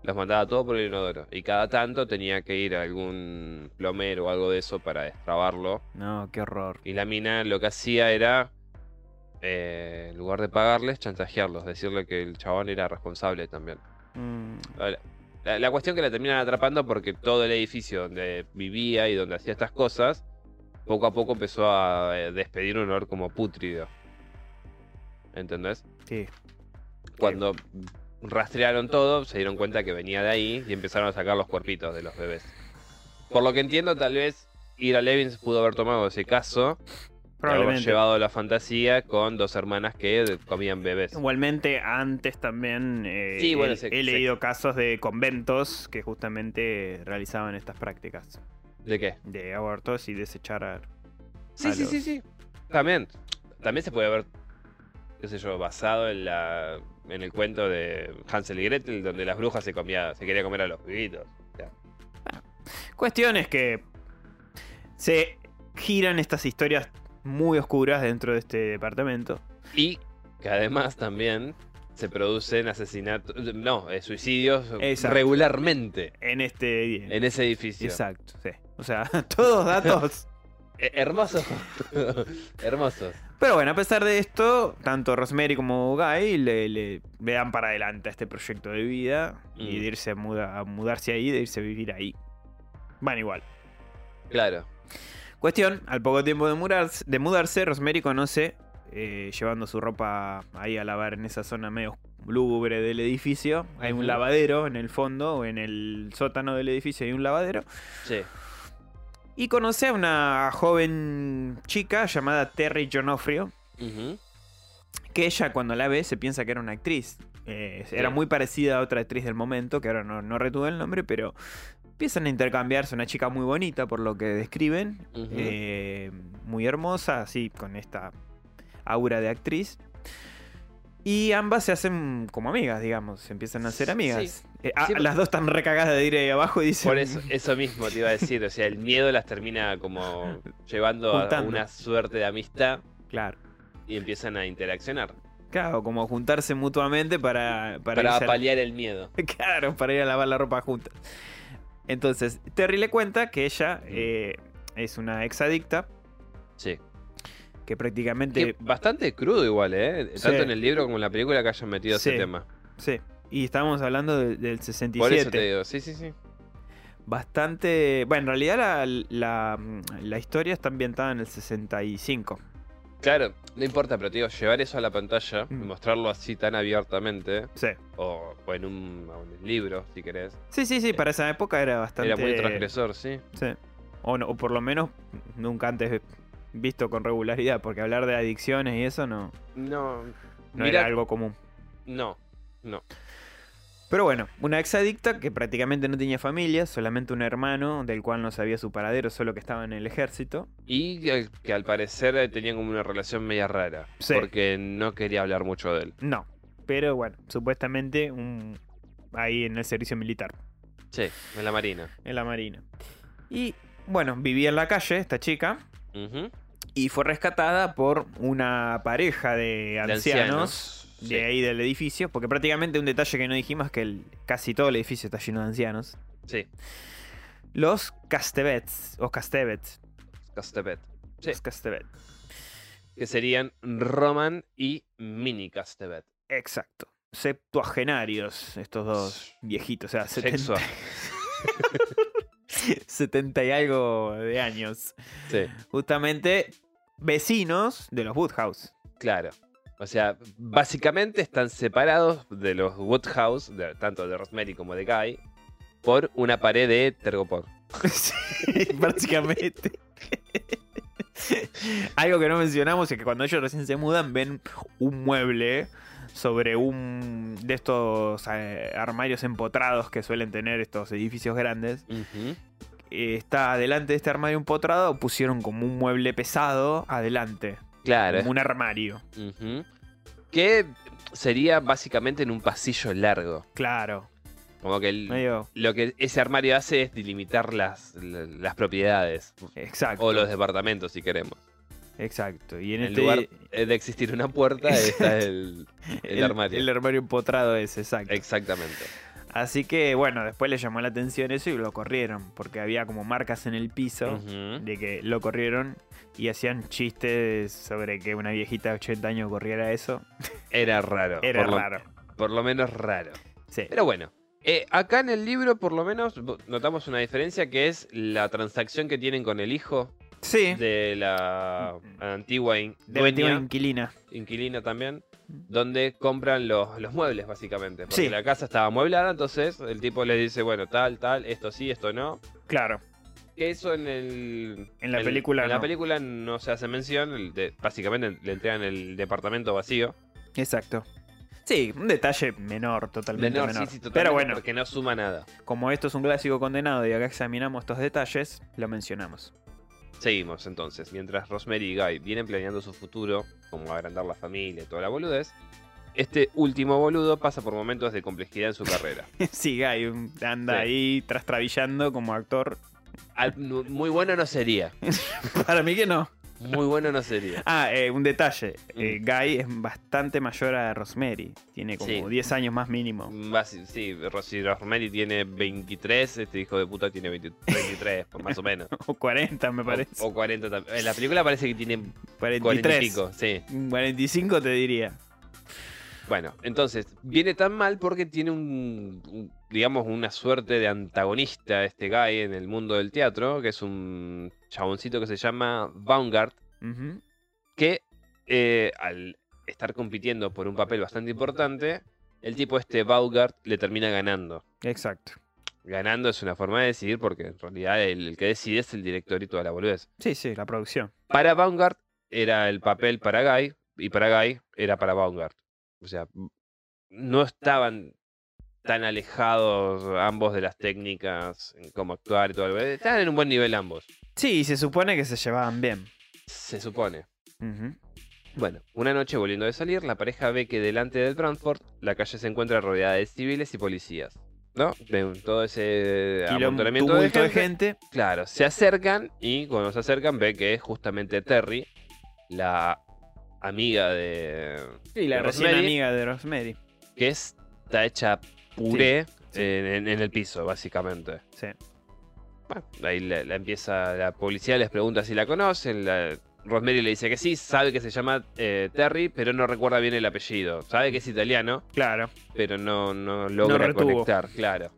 los mandaba todo por el inodoro, y cada tanto tenía que ir a algún plomero o algo de eso para destrabarlo. No, qué horror. Y la mina lo que hacía era, eh, en lugar de pagarles, chantajearlos, decirle que el chabón era responsable también. Mm, La, la- cuestión que la terminan atrapando porque todo el edificio donde vivía y donde hacía estas cosas, poco a poco empezó a eh, despedir un olor como pútrido. ¿Entendés? sí. Cuando rastrearon todo, se dieron cuenta que venía de ahí y empezaron a sacar los cuerpitos de los bebés. Por lo que entiendo, tal vez Ira Levins pudo haber tomado ese caso Probablemente. llevado la fantasía con dos hermanas que comían bebés. Igualmente, antes también eh, Sí, bueno, he, leído casos de conventos que justamente realizaban estas prácticas ¿De qué? de abortos y desechar a... Sí, a sí, los- sí, sí. También. También se puede haber, qué sé yo, basado en la en el cuento de Hansel y Gretel, donde las brujas se comía, se quería comer a los pibitos. O sea, Cuestiones que se giran estas historias muy oscuras dentro de este departamento. Y que además también se producen asesinatos, no, eh, suicidios Exacto. regularmente En este... en ese edificio. Exacto, sí. O sea, todos datos... Eh, hermosos. hermosos. Pero bueno, a pesar de esto, tanto Rosemary como Guy le, le, le dan para adelante a este proyecto de vida y Mm. de irse a, muda- a mudarse ahí, de irse a vivir ahí. Van igual. Claro. Cuestión, al poco tiempo de mudarse, de mudarse Rosemary conoce, eh, llevando su ropa ahí a lavar en esa zona medio lúgubre del edificio, hay un lavadero en el fondo, o en el sótano del edificio hay un lavadero, Sí. y conoce a una joven chica llamada Terry Jonofrio, que ella cuando la ve se piensa que era una actriz. Eh, Era muy parecida a otra actriz del momento, que ahora no, no retuve el nombre, pero Empiezan a intercambiarse una chica muy bonita, por lo que describen. Eh, muy hermosa, así, con esta aura de actriz. Y ambas se hacen como amigas, digamos. Se empiezan a hacer amigas. Eh, ah, Sí, porque- las dos están recagadas de ir ahí abajo y dicen. Por eso, eso mismo te iba a decir, o sea, el miedo las termina como llevando a una suerte de amistad Claro. y empiezan a interaccionar Claro, como juntarse mutuamente para. Para, para paliar el miedo. Claro, para ir a lavar la ropa juntas. Entonces, Terry le cuenta que ella eh, es una exadicta Sí. que prácticamente. Que bastante crudo igual, ¿eh? Sí. Tanto en el libro como en la película que hayan metido Sí. ese tema. Sí. Y estábamos hablando de- del 67. Por eso te digo, sí, sí, sí. Bastante. Bueno, en realidad la, la, la historia está ambientada en el 65. Claro, no importa, pero te digo, llevar eso a la pantalla y Mm. mostrarlo así tan abiertamente, Sí. o, o en, un, libro, si querés, Sí, sí, sí, para esa época era bastante. era muy transgresor, sí. Sí. O, no, o por lo menos nunca antes visto con regularidad, porque hablar de adicciones y eso no, No, no era algo común. no, no. Pero bueno, una exadicta que prácticamente no tenía familia, solamente un hermano del cual no sabía su paradero, solo que estaba en el ejército. Y que, al parecer eh, tenían como una relación media rara, Sí. porque no quería hablar mucho de él. No, pero bueno, supuestamente un ahí en el servicio militar, Sí, en la marina. en la marina. Y bueno, vivía en la calle esta chica y fue rescatada por una pareja de De ancianos. Sí. De ahí del edificio, porque prácticamente un detalle que no dijimos es que el- casi todo el edificio está lleno de ancianos. Sí, Los Castevets, o Castevets, Castebet. Sí. los Castevets. Que serían Roman y Mini Castebet. Exacto. Septuagenarios, estos dos viejitos, o sea, Sexo. 70, 70 y algo de años. Sí, Justamente vecinos de los Woodhouse. claro. O sea, básicamente están separados de los Woodhouse, de- tanto de Rosemary como de Guy, por una pared de tergopor. Sí, básicamente. Algo que no mencionamos es que cuando ellos recién se mudan ven un mueble sobre un de estos eh, armarios empotrados que suelen tener estos edificios grandes. Eh, está delante de este armario empotrado, pusieron como un mueble pesado adelante, Claro. como un armario. Que sería básicamente en un pasillo largo. Claro, Como que el- medio lo que ese armario hace es delimitar las, la- las propiedades. exacto. O los departamentos, si queremos. Exacto. Y en, En este lugar de existir una puerta, está el, el armario. El armario empotrado es, exacto. Exactamente. Así que bueno, después le llamó la atención eso y lo corrieron, porque había como marcas en el piso de que lo corrieron y hacían chistes sobre que una viejita de 80 años corriera eso. Era raro. Era por lo- raro. por lo menos raro. Sí. Pero bueno. eh, acá en el libro, por lo menos, notamos una diferencia que es la transacción que tienen con el hijo Sí. de la antigua in- De antigua inquilina. inquilina también, donde compran los, los muebles, básicamente. Porque Sí. la casa estaba amueblada, entonces el tipo le dice, bueno, tal, tal, esto sí, esto no. Claro. Que eso en el. En la película En la no. película no se hace mención. el de- básicamente le entregan el departamento vacío. Exacto. Sí, un detalle menor, totalmente Menor, menor. sí, sí, totalmente, Pero bueno, Porque no suma nada. como esto es un clásico condenado y acá examinamos estos detalles, lo mencionamos. Seguimos entonces. Mientras Rosemary y Guy vienen planeando su futuro, como agrandar la familia y toda la boludez, este último boludo pasa por momentos de complejidad en su carrera. sí, Guy anda Sí. ahí trastrabillando como actor. Al- muy bueno no sería. Para mí que no. Muy bueno no sería. Ah, eh, un detalle. Eh, Mm. Guy es bastante mayor a Rosemary. Tiene como Sí. 10 años más mínimo. Basi- Sí, si Rosemary tiene 23, este hijo de puta tiene 20 23, pues, más o menos. O 40, me parece. O, o 40 también. En la película parece que tiene 40 y 43. pico, sí. 45 te diría. Bueno, entonces, viene tan mal porque tiene un, un- digamos, una suerte de antagonista este guy en el mundo del teatro, que es un chaboncito que se llama Baumgart, Ujú. que eh, al estar compitiendo por un papel bastante importante, el tipo este Baumgart le termina ganando. Exacto. Ganando es una forma de decidir porque en realidad el, el que decide es el director y toda la boludez. Sí, sí, la producción. Para Baumgart era el papel para Guy y para Guy era para Baumgart. O sea, no estaban tan alejados ambos de las técnicas, en cómo actuar y todo. Están en un buen nivel ambos, Sí, se supone que se llevaban bien. se supone. Bueno, una noche volviendo de salir, la pareja ve que delante del Brantford la calle se encuentra rodeada de civiles y policías. ¿No? De todo ese amontonamiento de gente. de gente. Claro, se acercan y cuando se acercan ve que es justamente Terry, la amiga de. Y la de recién Rosemary, amiga de Rosemary. que está hecha puré sí. En, en- en el piso, básicamente. Sí. Bueno, ahí la, la empieza, la policía les pregunta si la conocen, la, Rosemary le dice que sí, sabe que se llama eh, Terry, pero no recuerda bien el apellido. Sabe que es italiano, Claro. pero no, no logra retuvo. conectar, claro.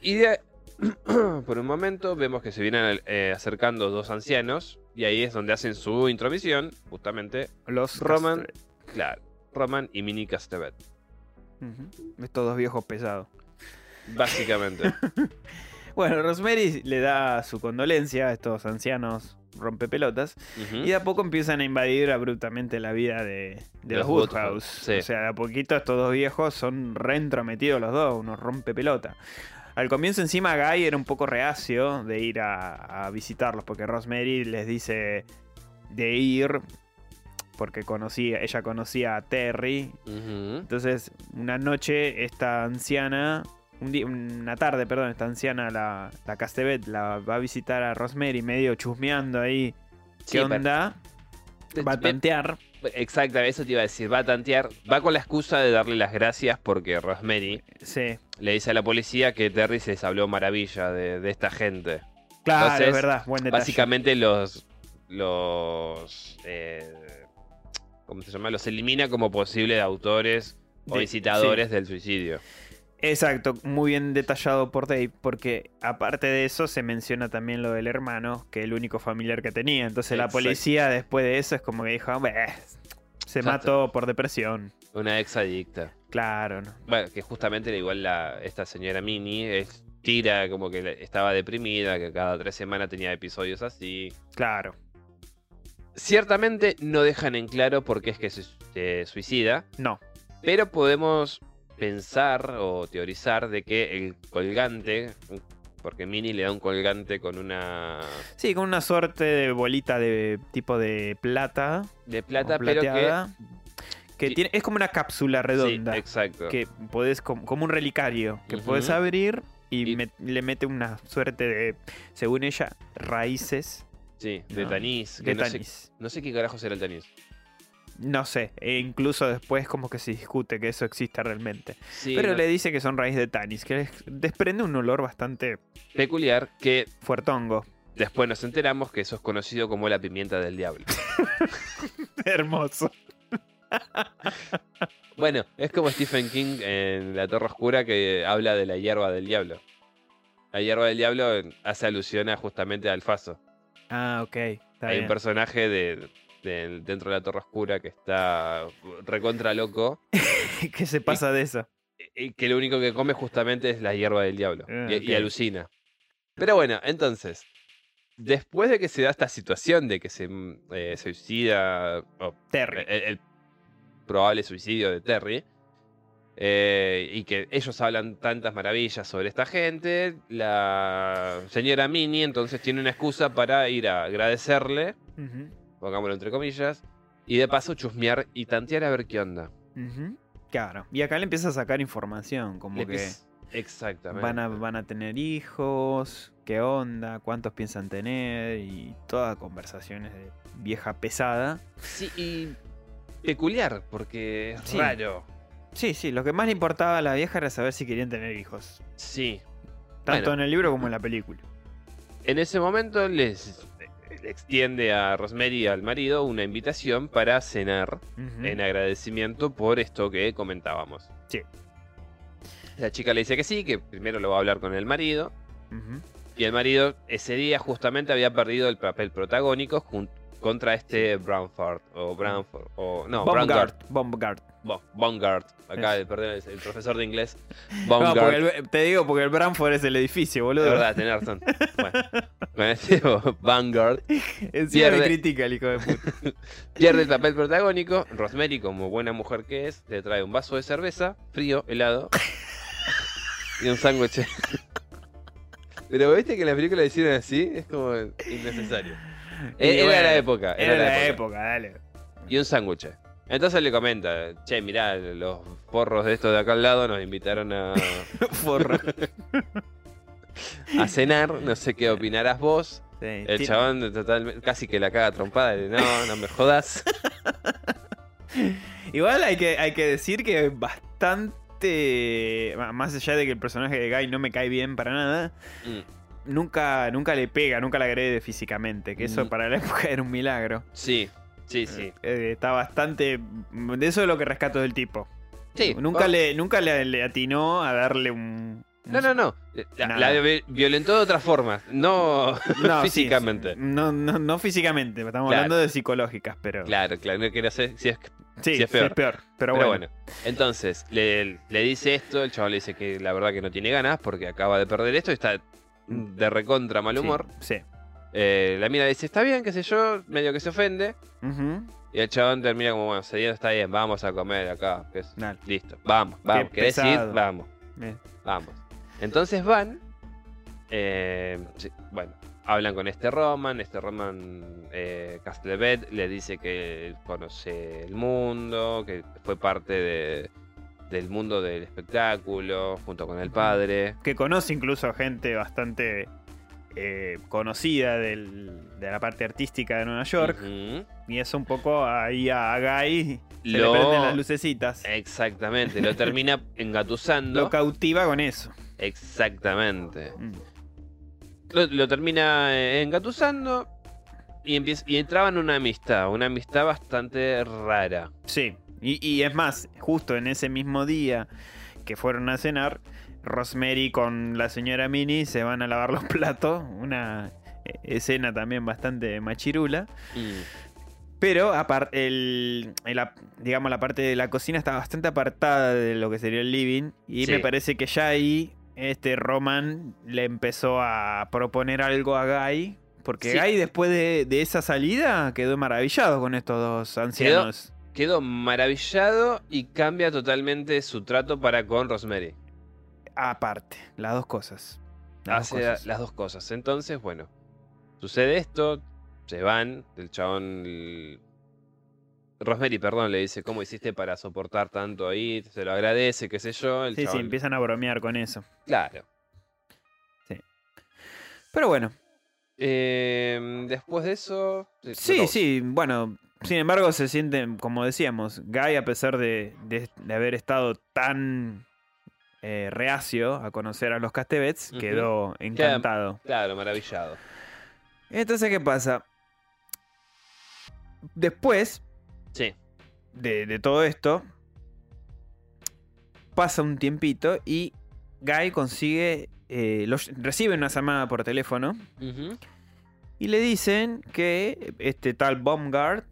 Y de, por un momento vemos que se vienen eh, acercando dos ancianos, y ahí es donde hacen su intromisión, justamente, Los Roman, claro, Roman y Mini Castevet. Estos dos viejos pesados. Básicamente. Bueno, Rosemary le da su condolencia a estos ancianos rompepelotas. Y de a poco empiezan a invadir abruptamente la vida de, de Los los Woodhouse. Sí. O sea, de a poquito estos dos viejos son reentrometidos los dos, unos rompepelota. Al comienzo encima Guy era un poco reacio de ir a, a visitarlos porque Rosemary les dice de ir porque conocía, ella conocía a Terry. Entonces, una noche esta anciana, un día- una tarde, perdón, esta anciana, la, la Castevet, la va a visitar a Rosemary medio chusmeando ahí. Sí, ¿Qué pero- onda? Va a tantear. Exacto, eso te iba a decir. Va a tantear. Va con la excusa de darle las gracias porque Rosemary Sí. Le dice a la policía que Terry se les habló maravilla de, de esta gente. Claro, Entonces, es verdad, buen detalle. Básicamente los. los. eh, ¿Cómo se llama? Los elimina como posibles autores o De- incitadores del suicidio. Exacto, muy bien detallado por Dave, porque aparte de eso se menciona también lo del hermano, que es el único familiar que tenía. Entonces la policía después de eso es como que dijo, "Beh, se mató por depresión. Una ex adicta. Claro, ¿no? Bueno, que justamente igual la, esta señora Mini es, tira como que estaba deprimida, que cada tres semanas tenía episodios así. Claro. Ciertamente no dejan en claro por qué es que se, se suicida, No. pero podemos pensar o teorizar de que el colgante, porque Mini le da un colgante con una Sí, con una suerte de bolita de tipo de plata. de plata, pero que... que tiene, es como una cápsula redonda. Sí, exacto. que podés, com- como un relicario, que Ujú. puedes abrir y, Y- me- le mete una suerte de, según ella, raíces Sí, de No, tanís. de no, sé, no sé qué carajo será el tanís. No sé, e incluso después como que se discute que eso existe realmente. Sí, Pero no- le dice que son raíz de tanis, que desprende un olor bastante peculiar que fuertongo. después nos enteramos que eso es conocido como la pimienta del diablo. Hermoso. Bueno, es como Stephen King en La Torre Oscura que habla de la hierba del diablo. La hierba del diablo hace alusión a justamente al Faso. Ah, ok. Está Hay bien. un personaje de, de- dentro de la Torre Oscura que está recontra loco ¿Qué se pasa de eso? y que lo único que come justamente es la hierba del diablo. Ah, y, alucina. Pero bueno, entonces, después de que se da esta situación de que se mm, eh, suicida, Terry. el, el probable suicidio de Terry. eh, y que ellos hablan tantas maravillas sobre esta gente. La señora Minnie entonces tiene una excusa para ir a agradecerle, Ujú, pongámoslo entre comillas, y de paso chusmear y tantear a ver qué onda. Claro. Y acá le empieza a sacar información, como Le que Exactamente. van a, van a tener hijos, qué onda, cuántos piensan tener y todas conversaciones de vieja pesada. Sí, y peculiar, porque es Sí. raro. Sí, sí, lo que más le importaba a la vieja era saber si querían tener hijos. Sí. Tanto Bueno. en el libro como en la película. En ese momento les le extiende a Rosemary y al marido una invitación para cenar en agradecimiento por esto que comentábamos. Sí. La chica le dice que sí, que primero lo va a hablar con el marido. Y el marido ese día justamente había perdido el papel protagónico jun- contra este Brownford. O Brownford. O, no. Bombgard. Bo- Bongard. Acá, Es. perdón, el profesor de inglés. No, Bongard. porque el- te digo porque el Branford es el edificio, boludo. De verdad, tenés razón. Bueno, Vanguard pierde. critica el hijo de puta. pierde el papel protagónico. Rosemary, como buena mujer que es, le trae un vaso de cerveza, frío, helado. y un sándwich. Pero viste que la película la hicieron así, es como innecesario. Era bueno, la época, Era, la época, dale. Y un sándwich. Entonces le comenta, che, mirá, los porros de estos de acá al lado nos invitaron a, a cenar, no sé qué opinarás vos. Sí, El chabón total, casi que la caga trompada, no, no me jodas. Igual hay que, hay que decir que bastante. Más allá de que el personaje de Guy no me cae bien para nada, Mm, nunca, nunca le pega, nunca le agrede físicamente. Que eso Mm. para la época era un milagro. Sí, sí, sí. Eh, está bastante. De eso es lo que rescato del tipo. Sí, Nunca, oh, le, nunca le, le atinó a darle un. No, no, no. La, Nada. la vi- violentó de otra forma, no, No, sí, físicamente. no, no, no físicamente, estamos Claro. hablando de psicológicas, pero. Claro, claro, no quiero sé si es sí, sí es peor. Pero, Pero, bueno. bueno. entonces le, le dice esto, el chaval le dice que la verdad que no tiene ganas porque acaba de perder esto y está de recontra mal humor. Sí. Eh, la mina dice, está bien, qué sé yo, medio que se ofende. Y el chabón termina como, bueno, cediendo, está bien, vamos a comer acá. que es-. Listo, vamos, vamos. ¿Querés ir? Vamos, Bien. vamos. Entonces van, eh, sí, bueno, hablan con este Roman, este Roman eh, Castlebed le dice que conoce el mundo, que fue parte de- del mundo del espectáculo, junto con el padre. que conoce incluso a gente bastante eh, conocida del- de la parte artística de Nueva York. Y eso un poco ahí a Guy se Lo- le prenden las lucecitas. Exactamente, lo termina engatusando. Lo cautiva con eso. Exactamente. Mm. Lo, lo termina eh, engatusando y, empieza, y entraba en una amistad, una amistad bastante rara. Sí. Y, y es más, justo en ese mismo día que fueron a cenar, Rosemary con la señora Minnie se van a lavar los platos. Una eh, escena también bastante machirula. Pero el, el digamos, la parte de la cocina está bastante apartada de lo que sería el living. Y Sí. me parece que ya ahí este Roman le empezó a proponer algo a Guy. Porque Sí. Guy después de, de esa salida quedó maravillado con estos dos ancianos. Quedó maravillado y cambia totalmente su trato para con Rosemary. Aparte, las dos cosas. Las dos Hace cosas. las dos cosas. Entonces, bueno, sucede esto, se van, el chabón... el- Rosemary, perdón, le dice, ¿cómo hiciste para soportar tanto ahí? Se lo agradece, qué sé yo. El Sí, sí, empiezan a bromear con eso. Claro. Pero bueno, Eh, después de eso... eh, Sí, dos. sí, bueno, sin embargo se sienten, como decíamos, Guy a pesar de, de- de haber estado tan eh, reacio a conocer a los Castebets, Ujú. quedó encantado. Claro, maravillado. Entonces, ¿qué pasa? Después Sí. de, de todo esto, pasa un tiempito y Guy consigue, eh, los- recibe una llamada por teléfono y le dicen que este tal Baumgart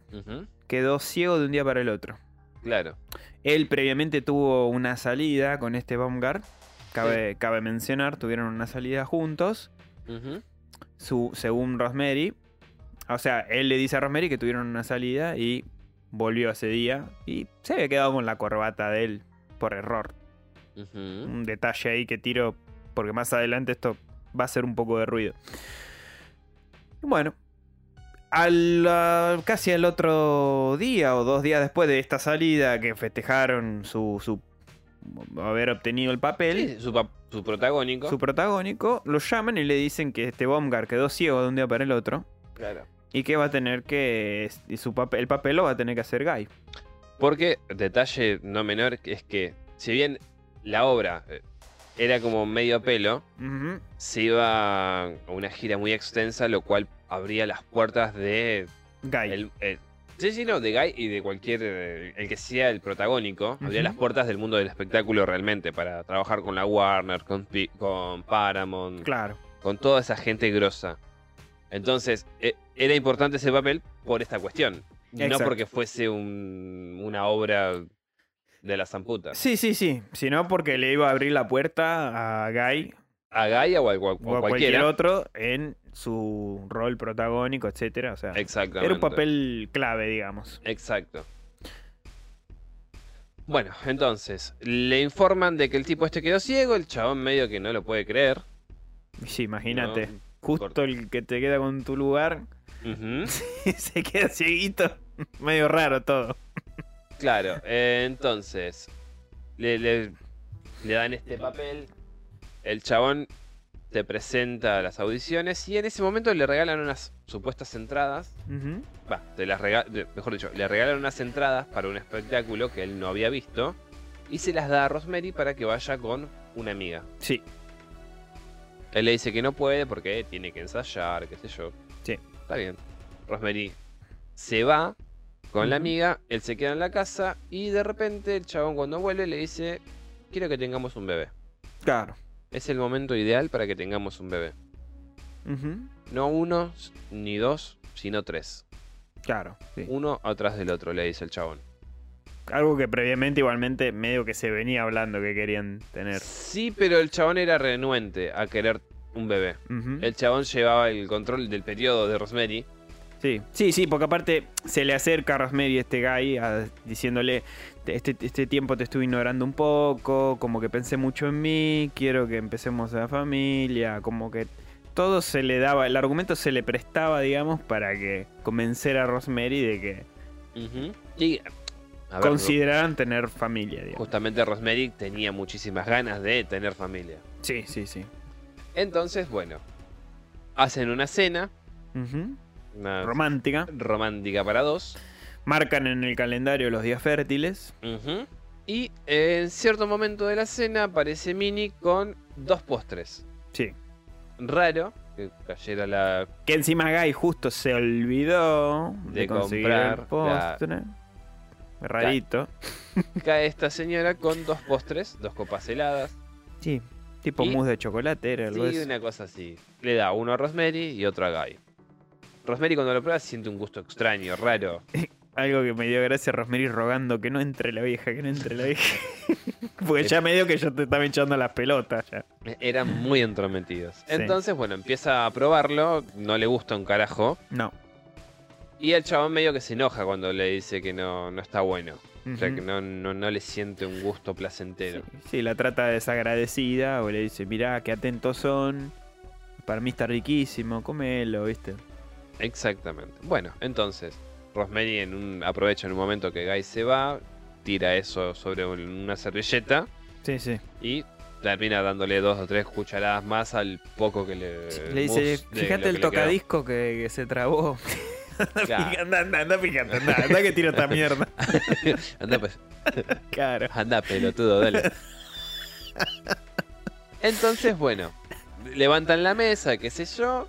quedó ciego de un día para el otro. Claro. Él previamente tuvo una salida con este Baumgart. Cabe, cabe mencionar, tuvieron una salida juntos. Su, según Rosemary. O sea, él le dice a Rosemary que tuvieron una salida y volvió ese día. Y se había quedado con la corbata de él por error. Un detalle ahí que tiro porque más adelante esto va a hacer un poco de ruido. Bueno, al, ah, casi al otro día o dos días después de esta salida que festejaron su, su haber obtenido el papel, Sí, su, su protagónico. su protagónico, lo llaman y le dicen que este Baumgart quedó ciego de un día para el otro Claro. y que va a tener que y su papel, el papel lo va a tener que hacer Guy. Porque, detalle no menor, es que si bien la obra eh, era como medio pelo, se iba a una gira muy extensa, lo cual abría las puertas de Guy. el, el- sí, sí, no, de Guy y de cualquier el que sea el protagónico, abría las puertas del mundo del espectáculo realmente para trabajar con la Warner, con, con Paramount, Claro. con toda esa gente grosa. Entonces, eh, era importante ese papel por esta cuestión, no Exacto. porque fuese un- una obra de la zamputa. Sí, sí, sí. Sino porque le iba a abrir la puerta a Guy A Gaia o a, o a cualquier otro en su rol protagónico, etcétera. O sea, Exactamente. era un papel clave, digamos. Exacto. Bueno, entonces, le informan de que el tipo este quedó ciego, el chabón medio que no lo puede creer. Sí, imagínate. No, Justo por- el que te queda con tu lugar se queda cieguito. Medio raro todo. Claro, eh, entonces, le, le- le dan este papel, el chabón te presenta las audiciones y en ese momento le regalan unas supuestas entradas, te las rega- mejor dicho, le regalan unas entradas para un espectáculo que él no había visto y se las da a Rosemary para que vaya con una amiga. Sí, Él le dice que no puede porque tiene que ensayar, qué sé yo. Sí. Está bien. Rosemary se va con la amiga, él se queda en la casa y de repente el chabón cuando vuelve le dice, quiero que tengamos un bebé. claro. Es el momento ideal para que tengamos un bebé. No uno ni dos, sino tres. Claro, sí. Uno atrás del otro, le dice el chabón. Algo que previamente igualmente medio que se venía hablando que querían tener. Sí, pero el chabón era renuente a querer un bebé. El chabón llevaba el control del periodo de Rosemary. Sí, sí, sí, porque aparte se le acerca a Rosemary este guy a- diciéndole, este, este tiempo te estuve ignorando un poco, como que pensé mucho en mí, quiero que empecemos a la familia, como que todo se le daba, el argumento se le prestaba, digamos, para que convencer a Rosemary de que. Y, ver, consideraran tener familia, digamos. Justamente Rosemary tenía muchísimas ganas de tener familia. Sí, sí, sí. Entonces, bueno, hacen una cena, una Romántica. romántica para dos. Marcan en el calendario los días fértiles. Y en cierto momento de la cena aparece Minnie con dos postres. Sí. Raro que cayera la. Que encima Guy justo se olvidó de, De conseguir comprar, el postre. Rarito. Cae esta señora con dos postres, dos copas heladas. Sí, tipo Y- mousse de chocolate era algo Sí, una cosa así. Le da uno a Rosemary y otro a Guy. Rosemary cuando lo prueba siente un gusto extraño, raro. Algo que me dio gracia Rosemary rogando que no entre la vieja, que no entre la vieja. Porque ya medio que yo te estaba echando las pelotas ya. Eran muy entrometidos. Sí. Entonces, bueno, empieza a probarlo, no le gusta un carajo. No. Y el chabón medio que se enoja cuando le dice que no, no está bueno. O sea, que no, no, no le siente un gusto placentero. Sí, sí, la trata desagradecida o le dice, mirá, qué atentos son. Para mí está riquísimo, comelo, ¿viste? Exactamente. Bueno, entonces, Rosemary en un, aprovecha en un momento que Guy se va, tira eso sobre un- una servilleta Sí, sí. y termina dándole dos o tres cucharadas más al poco que le. Le dice, fíjate el que le quedó". tocadisco que, que se trabó. Claro. anda, anda, anda, fíjate, anda, anda que tiro esta mierda. Anda, pues, Claro. anda, pelotudo, dale. Entonces, bueno, levantan la mesa, qué sé yo,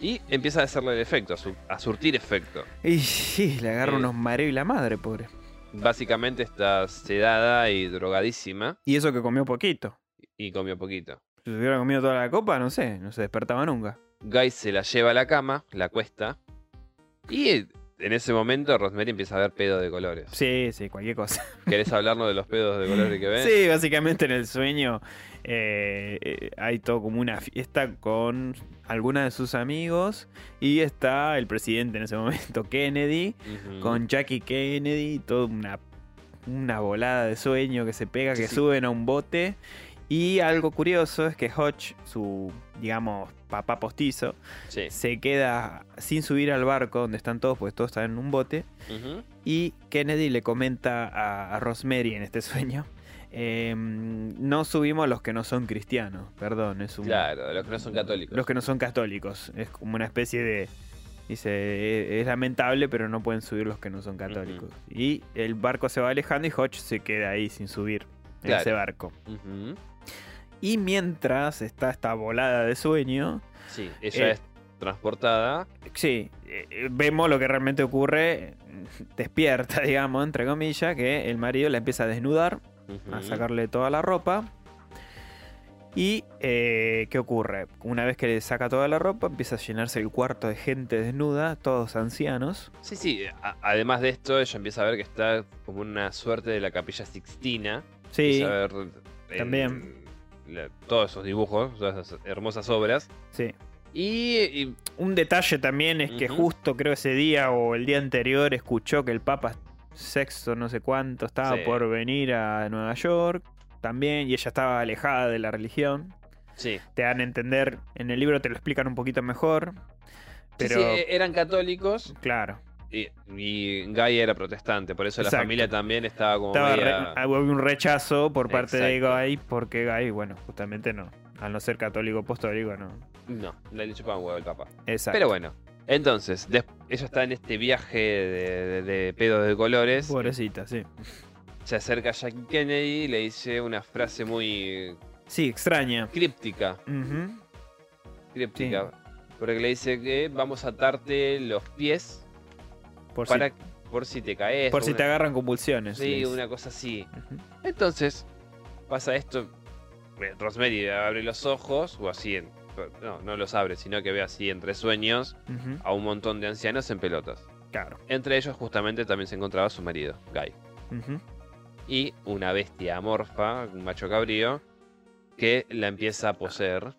y empieza a hacerle el efecto, a, su- a surtir efecto. Y sí, le agarra Eh. unos mareos y la madre, pobre. Básicamente está sedada y drogadísima Y eso que comió poquito. y comió poquito. Si se hubiera comido toda la copa, no sé, no se despertaba nunca. Guy se la lleva a la cama, la cuesta, y en ese momento Rosemary empieza a ver pedo de colores. Sí, sí, cualquier cosa. ¿Querés hablarnos de los pedos de colores que ves? Sí, básicamente en el sueño eh, eh, hay todo como una fiesta con algunos de sus amigos y está el presidente en ese momento, Kennedy, con Jackie Kennedy, toda una, una volada de sueño que se pega, Sí, que sí. suben a un bote. Y algo curioso es que Hodge, su, digamos, papá postizo, Sí. se queda sin subir al barco donde están todos, pues todos están en un bote. Y Kennedy le comenta a, a Rosemary en este sueño. em, no subimos los que no son cristianos, perdón, es un, Claro, los que no son católicos. los que no son católicos. Es como una especie de. Dice, "E- es lamentable, pero no pueden subir los que no son católicos. Y el barco se va alejando y Hodge se queda ahí sin subir en ese barco. Ujú. Y mientras está esta volada de sueño, Sí, ella Eh, es transportada. sí, eh, vemos lo que realmente ocurre. Despierta, digamos, entre comillas, que el marido la empieza a desnudar, a sacarle toda la ropa. Y, eh, ¿qué ocurre? Una vez que le saca toda la ropa, empieza a llenarse el cuarto de gente desnuda, todos ancianos. Sí, sí. a- además de esto, ella empieza a ver que está como una suerte de la capilla Sixtina. Sí, ver también. La- todos esos dibujos, todas esas hermosas obras. sí. Y, y- Un detalle también es que justo creo ese día o el día anterior escuchó que el Papa sexto, no sé cuánto, estaba Sí. por venir a Nueva York también, y ella estaba alejada de la religión. Sí. Te dan a entender, en el libro te lo explican un poquito mejor, pero sí, eh, eran católicos claro, y, y Guy era protestante, por eso Exacto. la familia también estaba como estaba re- media- había un rechazo por parte de. Guy, porque Guy, bueno, justamente no, al no ser católico apostólico, no. No, le chupaban huevo el papá. Exacto. Pero bueno, entonces, ella está en este viaje de, de, de pedos de colores. Pobrecita, sí. Se acerca a Jackie Kennedy y le dice una frase muy Sí, extraña. críptica. Ujú. Críptica. Porque le dice que vamos a atarte los pies Por, para, si, por si te caes. por si una- te agarran convulsiones. Sí, les- una cosa así. Entonces, pasa esto. eh, Rosemary abre los ojos, o así en. No, no los abre, sino que ve así entre sueños a un montón de ancianos en pelotas. Claro. Entre ellos, justamente, también se encontraba su marido, Guy. Y una bestia amorfa, un macho cabrío, que la empieza a poseer,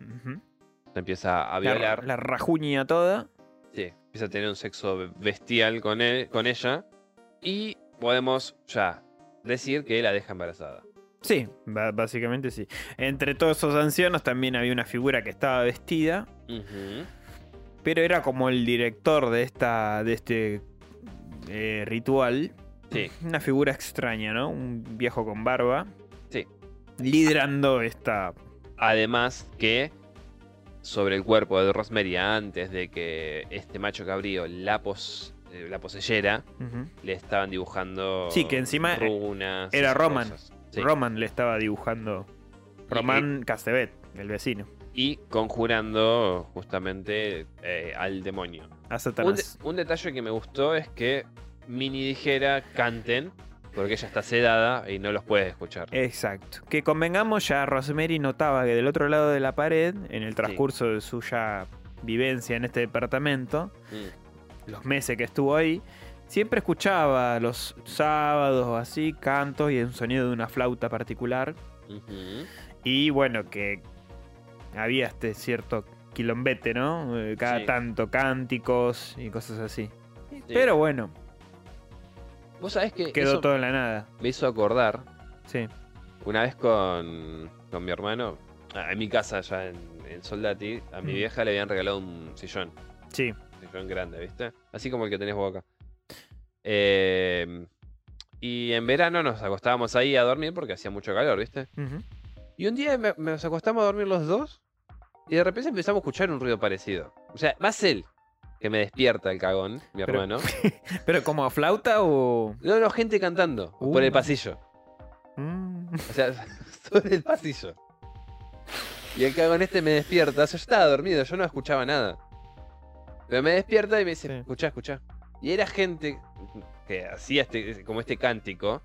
la empieza a La, violar. la rajuña toda. Sí, empieza a tener un sexo bestial con, él, con ella. Y podemos ya decir que la deja embarazada. Sí, básicamente sí. Entre todos esos ancianos también había una figura que estaba vestida, pero era como el director de esta de este eh, ritual. Sí. Una figura extraña, ¿no? Un viejo con barba. Sí. Liderando esta. Además que sobre el cuerpo de Rosemary antes de que este macho cabrío la, pos- eh, la poseyera, le estaban dibujando Sí, que encima runas. y era Roman. Sí. Roman le estaba dibujando. Román Castevet, el vecino. Y conjurando justamente eh, al demonio. A Un, de- un detalle que me gustó es que Mini dijera canten, porque ella está sedada y no los puedes escuchar. Exacto. Que convengamos, ya Rosemary notaba que del otro lado de la pared, en el transcurso de su ya vivencia en este departamento, Mm, los meses que estuvo ahí, siempre escuchaba los sábados o así cantos y un sonido de una flauta particular. Y bueno, que había este cierto quilombete, ¿no? Eh, Cada Sí. tanto cánticos y cosas así. Sí. Pero bueno, vos sabés que quedó eso todo en la nada. me hizo acordar Sí. una vez con, con mi hermano, ah, en mi casa allá en, en Soldati, a mi Mm. vieja le habían regalado un sillón. Sí. Un sillón grande, ¿viste? Así como el que tenés vos acá. Eh, y en verano nos acostábamos ahí a dormir porque hacía mucho calor, ¿viste? Y un día me- me- nos acostamos a dormir los dos y de repente empezamos a escuchar un ruido parecido. O sea, más él que me despierta el cagón, mi Pero- hermano. ¿Pero como a flauta o...? No, no, gente cantando por el Uh. pasillo. Mm. O sea, sobre el pasillo. Y el cagón este me despierta. O sea, yo estaba dormido, yo no escuchaba nada. Pero me despierta y me dice, Sí. escuchá, escuchá. Y era gente que hacía este, como este cántico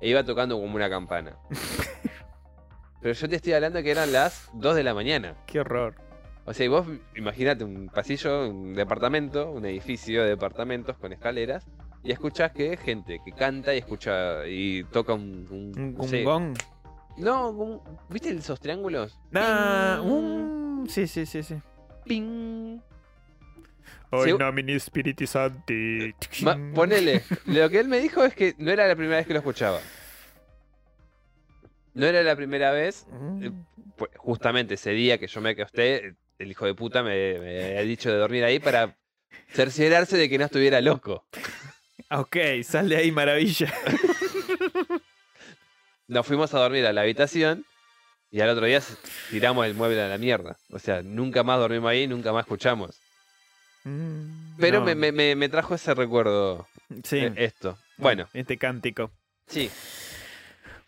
e iba tocando como una campana. Pero yo te estoy hablando que eran las 2 de la mañana. Qué horror. O sea, y vos imagínate un pasillo, un departamento, un edificio de departamentos con escaleras, y escuchás que gente que canta y escucha y toca un. un- Un, no sé. gong. No, un- ¿viste esos triángulos? Ah, Ping, un- Sí, sí, sí, sí. ping. Hoy Sí. nomini spiriti santi. Ma- ponele. Lo que él me dijo es que no era la primera vez que lo escuchaba. No era la primera vez. Mm. pues, justamente ese día que yo me acosté, el hijo de puta me, me ha dicho de dormir ahí para cerciorarse de que no estuviera loco. Ok, sal de ahí, maravilla. Nos fuimos a dormir a la habitación y al otro día tiramos el mueble a la mierda. O sea, nunca más dormimos ahí, nunca más escuchamos. Mm, Pero no, me, me- me- me trajo ese recuerdo Sí, eh, esto. Bueno, este cántico. sí.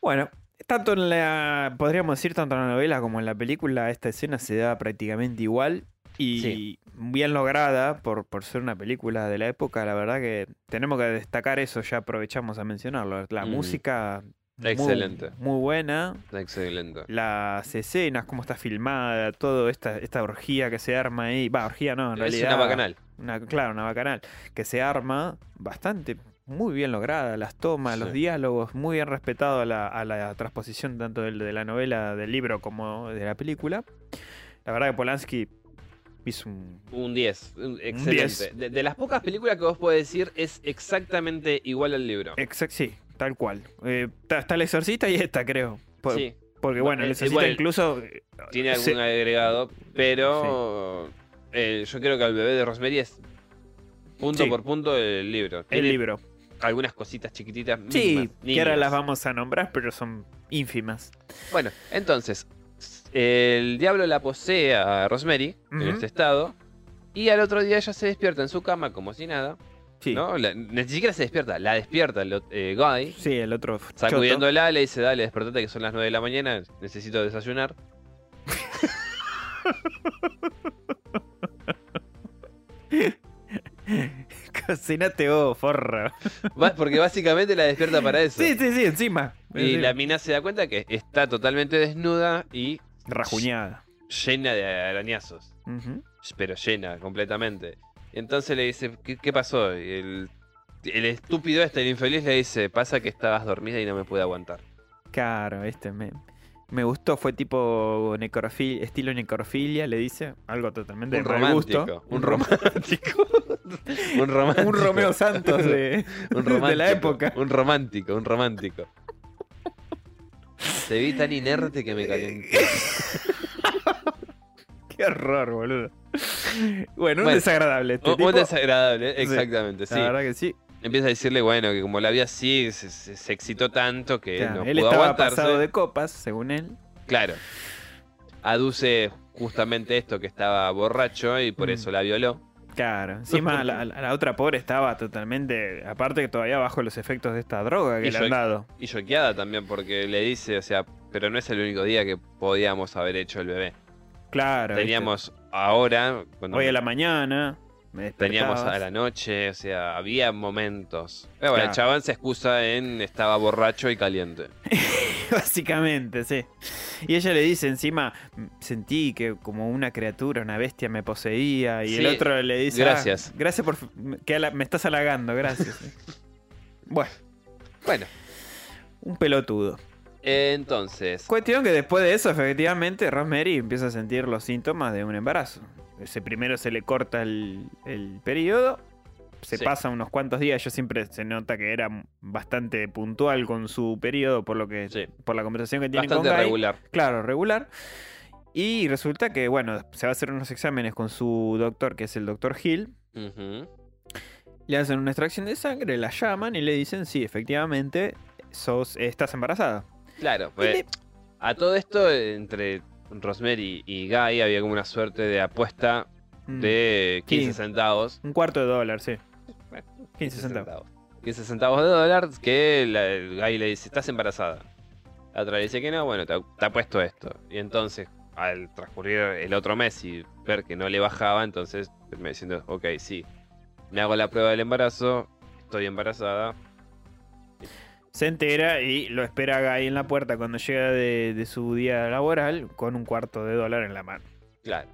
Bueno, tanto en la. Podríamos decir, tanto en la novela como en la película, esta escena se da prácticamente igual. Y Sí. bien lograda por, por ser una película de la época, la verdad que tenemos que destacar eso, ya aprovechamos a mencionarlo. La Mm. música. muy- Excelente. Muy, buena. Excelente. Las escenas, cómo está filmada, todo esta, esta orgía que se arma ahí. Va, orgía no, en Es realidad. una bacanal. Una- claro, una bacanal. Que se arma bastante, muy bien lograda. Las tomas, los diálogos, muy bien respetado a la, a la transposición tanto de, la novela, del libro, como de la película. La verdad que Polanski Hizo un. Un 10. un- Excelente. 10. De, de las pocas películas que vos podés decir, es exactamente igual al libro. Exact, sí, tal cual. Eh, está, está el exorcista y esta, creo. Por- Sí, Porque bueno, el Eh, exorcista igual, incluso. eh, tiene algún se- agregado, pero eh, yo creo que el bebé de Rosemary es punto Sí. por punto el libro. el libro. Algunas cositas chiquititas. Sí, mínimas, que ahora las vamos a nombrar, pero son ínfimas. Bueno, entonces, el diablo la posee a Rosemary en este estado. Y al otro día ella se despierta en su cama como si nada. Sí. ¿no? La- ni siquiera se despierta, la despierta el eh, Guy. Sí, el otro. Sacudiéndola, le dice, dale, despertate que son las 9 de la mañana, necesito desayunar. Cocinate vos, forra. Va- Porque básicamente la despierta para eso. Sí, sí, sí, encima. Y Encima. la mina se da cuenta que está totalmente desnuda y Rajuñada. llena de arañazos. Pero llena completamente. Y entonces le dice, ¿qué, qué pasó? Y el, el estúpido este, el infeliz, le dice, pasa que estabas dormida y no me pude aguantar. Claro, este me, me gustó. Fue tipo necrofilia, estilo necrofilia, le dice. Algo totalmente Un de mal gusto. romántico. Un romántico. un romántico. Un Romeo Santos de, Un de romántico, la época. Un romántico, un romántico. Te vi tan inerte que me calenté. Qué horror, boludo. Bueno, un Bueno, desagradable este Un, tipo. un desagradable, exactamente, sí. La verdad que sí. Empieza a decirle, bueno, que como la vi así, se, se- se excitó tanto que Claro, no él pudo estaba aguantarse. pasado de copas, según él. Claro. Aduce justamente esto, que estaba borracho y por Mm. eso la violó. Claro, encima la, otra pobre estaba totalmente, aparte que todavía bajo los efectos de esta droga que Y le han dado. Y choqueada también porque le dice, o sea, pero no es el único día que podíamos haber hecho el bebé. Claro. ¿viste? Teníamos ahora, cuando Hoy a la mañana, me teníamos a la noche, o sea, había momentos. Pero bueno, el chabón se excusa en estaba borracho y caliente. Básicamente, sí. Y ella le dice encima, "M- sentí que como una criatura, una bestia me poseía. Y el otro le dice, "Ah, gracias. gracias por... que me estás halagando, gracias. bueno, Bueno, un pelotudo. entonces, Cuestión que después de eso, efectivamente, Rosemary empieza a sentir los síntomas de un embarazo. Ese primero se le corta el, el periodo, se Sí. pasa unos cuantos días. Yo siempre se nota que era bastante puntual con su periodo, por lo que sí, por la conversación que tiene con Guy. regular. Claro, regular. Y resulta que, bueno, se va a hacer unos exámenes con su doctor, que es el doctor Hill. Le hacen una extracción de sangre, la llaman y le dicen, sí, efectivamente, sos, estás embarazada. Claro, pues, le- a todo esto, entre Rosemary y Guy había como una suerte de apuesta Mm, de 15 Sí. centavos. Un cuarto de dólar, sí. Bueno, 15 centavos. 15 centavos de dólar que la- el Guy le dice, estás embarazada. La otra le dice que no, bueno, te, te ha puesto esto. Y entonces, al transcurrir el otro mes y ver que no le bajaba, entonces me diciendo, ok, sí, me hago la prueba del embarazo, estoy embarazada. Se entera y lo espera Guy en la puerta cuando llega de, de su día laboral con un cuarto de dólar en la mano. Claro.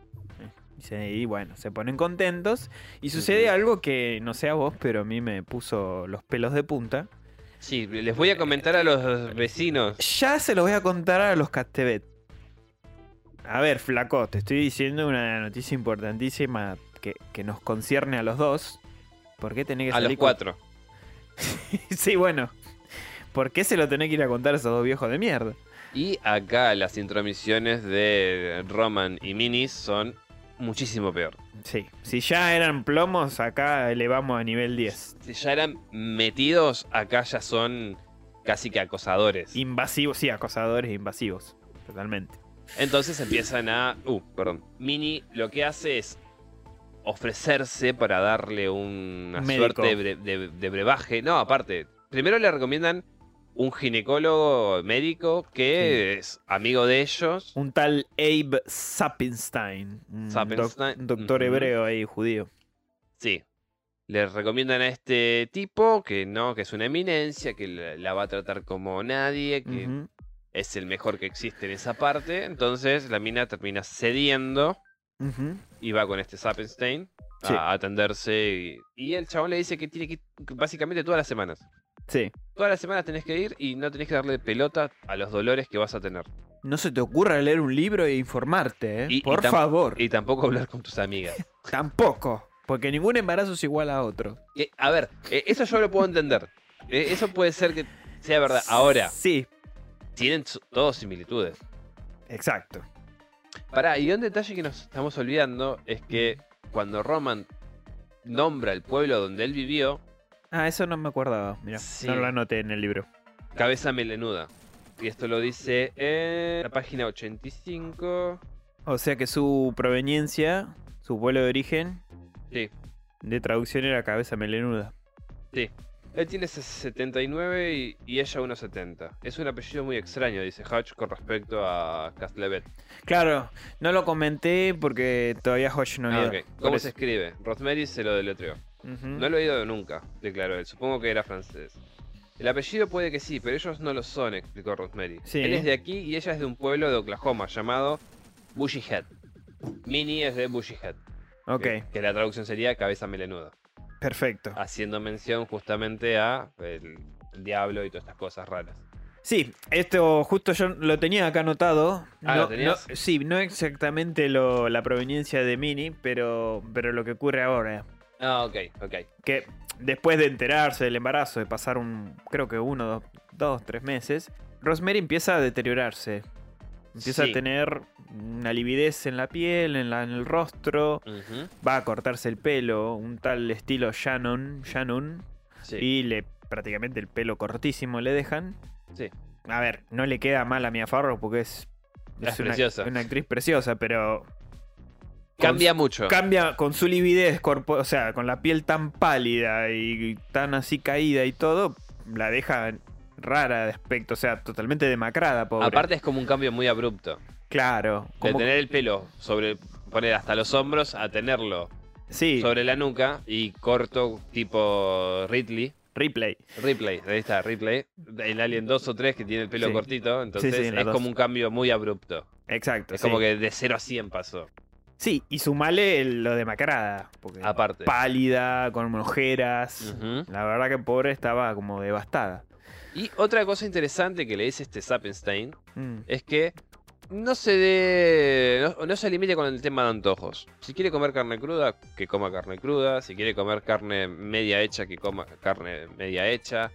Y, se- y bueno, se ponen contentos. Y sucede algo que no sé a vos, pero a mí me puso los pelos de punta. Sí, les voy a comentar a los vecinos. Ya se lo voy a contar a los Castebet. A ver, flaco, te estoy diciendo una noticia importantísima que, que nos concierne a los dos. ¿Por qué tenés que A los con- cuatro. sí, bueno. ¿Por qué se lo tenés que ir a contar a esos dos viejos de mierda? Y acá las intromisiones de Roman y Minis son muchísimo peor. Sí, si ya eran plomos, acá elevamos a nivel 10. Si ya eran metidos, acá ya son casi que acosadores. Invasivos, sí, acosadores invasivos. Totalmente. Entonces empiezan a... Uh, perdón. Mini lo que hace es ofrecerse para darle una Médico. suerte de- de brebaje. No, aparte, primero le recomiendan un ginecólogo médico que es amigo de ellos. Un tal Abe Sapinstein. Doc- Sapinstein, doctor hebreo ahí, judío. Sí. Le recomiendan a este tipo que no, que es una eminencia, que la, la va a tratar como nadie, que es el mejor que existe en esa parte. Entonces la mina termina cediendo y va con este Sappenstein Sí. a atenderse. Y, y el chabón le dice que tiene que ir básicamente todas las semanas. Sí. Todas las semanas tenés que ir y no tenés que darle pelota a los dolores que vas a tener. no se te ocurra leer un libro e informarte, ¿eh? Y- Por favor. Y tampoco hablar con tus amigas. Tampoco. Porque ningún embarazo es igual a otro. Eh, a ver, eh, eso yo lo puedo entender. Eh, eso puede ser que sea verdad. Ahora, Sí, tienen todos similitudes. exacto. Pará, y un detalle que nos estamos olvidando es que cuando Roman nombra el pueblo donde él vivió, Ah, eso no me acordaba. Mira, Sí. no lo anoté en el libro. cabeza melenuda. Y esto lo dice en la página 85. O sea que su proveniencia, su pueblo de origen, Sí, de traducción era cabeza melenuda. sí. Él tiene 79 y, y ella 1,70. Es un apellido muy extraño, dice Hodge, con respecto a Castlevet. Claro, no lo comenté porque todavía Hodge no Ah, había. ok. por ¿Cómo se escribe? Rosemary se lo deletreó. No lo he oído nunca, declaró él. Supongo que era francés. El apellido puede que sí, pero ellos no lo son, explicó Rosemary. Sí. Él es de aquí y ella es de un pueblo de Oklahoma llamado Bushy Head. Minnie es de Bushy Head. Ok, Que, que la traducción sería cabeza melenuda. perfecto. Haciendo mención justamente a el, diablo y todas estas cosas raras. Sí, esto justo yo lo tenía acá anotado. Ah, no, ¿lo tenías? no- sí, no exactamente lo- la proveniencia de Mini, pero, pero lo que ocurre ahora. Ah, ok, ok. Que después de enterarse del embarazo, de pasar un, creo que uno, dos, dos, tres meses, Rosemary empieza a deteriorarse. Empieza Sí. a tener una lividez en la piel, en, la- en el rostro, va a cortarse el pelo, un tal estilo Shannon, Shannon Sí. y le prácticamente el pelo cortísimo le dejan. Sí. A ver, no le queda mal a Mia Farrow porque es, Es una, preciosa. una actriz preciosa, pero Cambia mucho. cambia con su lividez, corpo- o sea, con la piel tan pálida y tan así caída y todo, la deja rara de aspecto, o sea, totalmente demacrada, pobre. Aparte es como un cambio muy abrupto. claro, De tener el pelo sobre poner hasta los hombros a tenerlo sí, sobre la nuca y corto tipo Ridley. replay. Ripley, ahí está, Ripley. El Alien 2 o 3 que tiene el pelo Sí. cortito. Entonces sí, en la es como un cambio muy abrupto. Exacto. Es como que de 0 a 100 pasó. Sí, y sumale lo demacrada, porque Aparte. pálida, con ojeras. La verdad que pobre estaba como devastada. Y otra cosa interesante que le dice este Sappenstein Mm. es que no se dé. No, no se limite con el tema de antojos. Si quiere comer carne cruda, que coma carne cruda. Si quiere comer carne media hecha, que coma carne media hecha.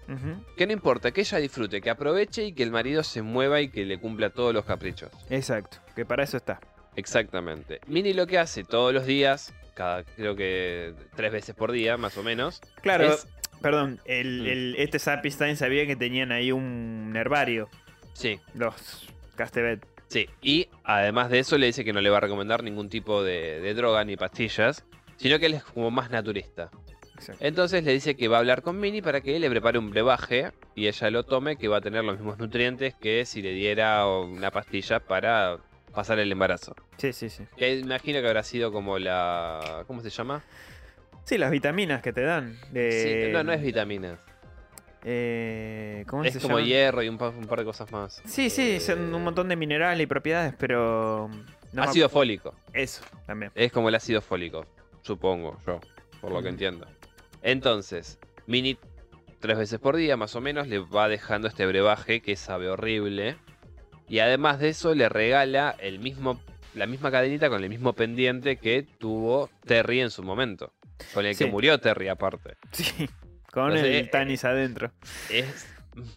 Que no importa, que ella disfrute, que aproveche y que el marido se mueva y que le cumpla todos los caprichos. Exacto, que para eso está. Exactamente. Mini lo que hace todos los días, cada creo que tres veces por día, más o menos. Claro, Es- perdón, el, Mm. el- este Sapistein sabía que tenían ahí un herbario, Sí, los Castevet. sí. Y además de eso le dice que no le va a recomendar ningún tipo de, de droga ni pastillas, sino que él es como más naturista. Exacto. Entonces le dice que va a hablar con Mini para que él le prepare un brebaje y ella lo tome, que va a tener los mismos nutrientes que si le diera una pastilla para pasar el embarazo. Sí, sí, sí. Que imagino que habrá sido como la... ¿Cómo se llama? Sí, las vitaminas que te dan. De, Sí, no, no es vitaminas. eh, ¿Cómo Es se como llama? hierro y un, pa- un par de cosas más. Sí, sí, son un montón de minerales y propiedades, pero... no ácido fólico. Eso, también. Es como el ácido fólico, supongo yo, por lo que Ujú. entiendo. Entonces, Mini tres veces por día más o menos le va dejando este brebaje que sabe horrible. Y además de eso le regala el mismo, la misma cadenita con el mismo pendiente que tuvo Terry en su momento. Con el que murió Terry aparte. Sí, con Entonces, el eh, Tanis adentro. Es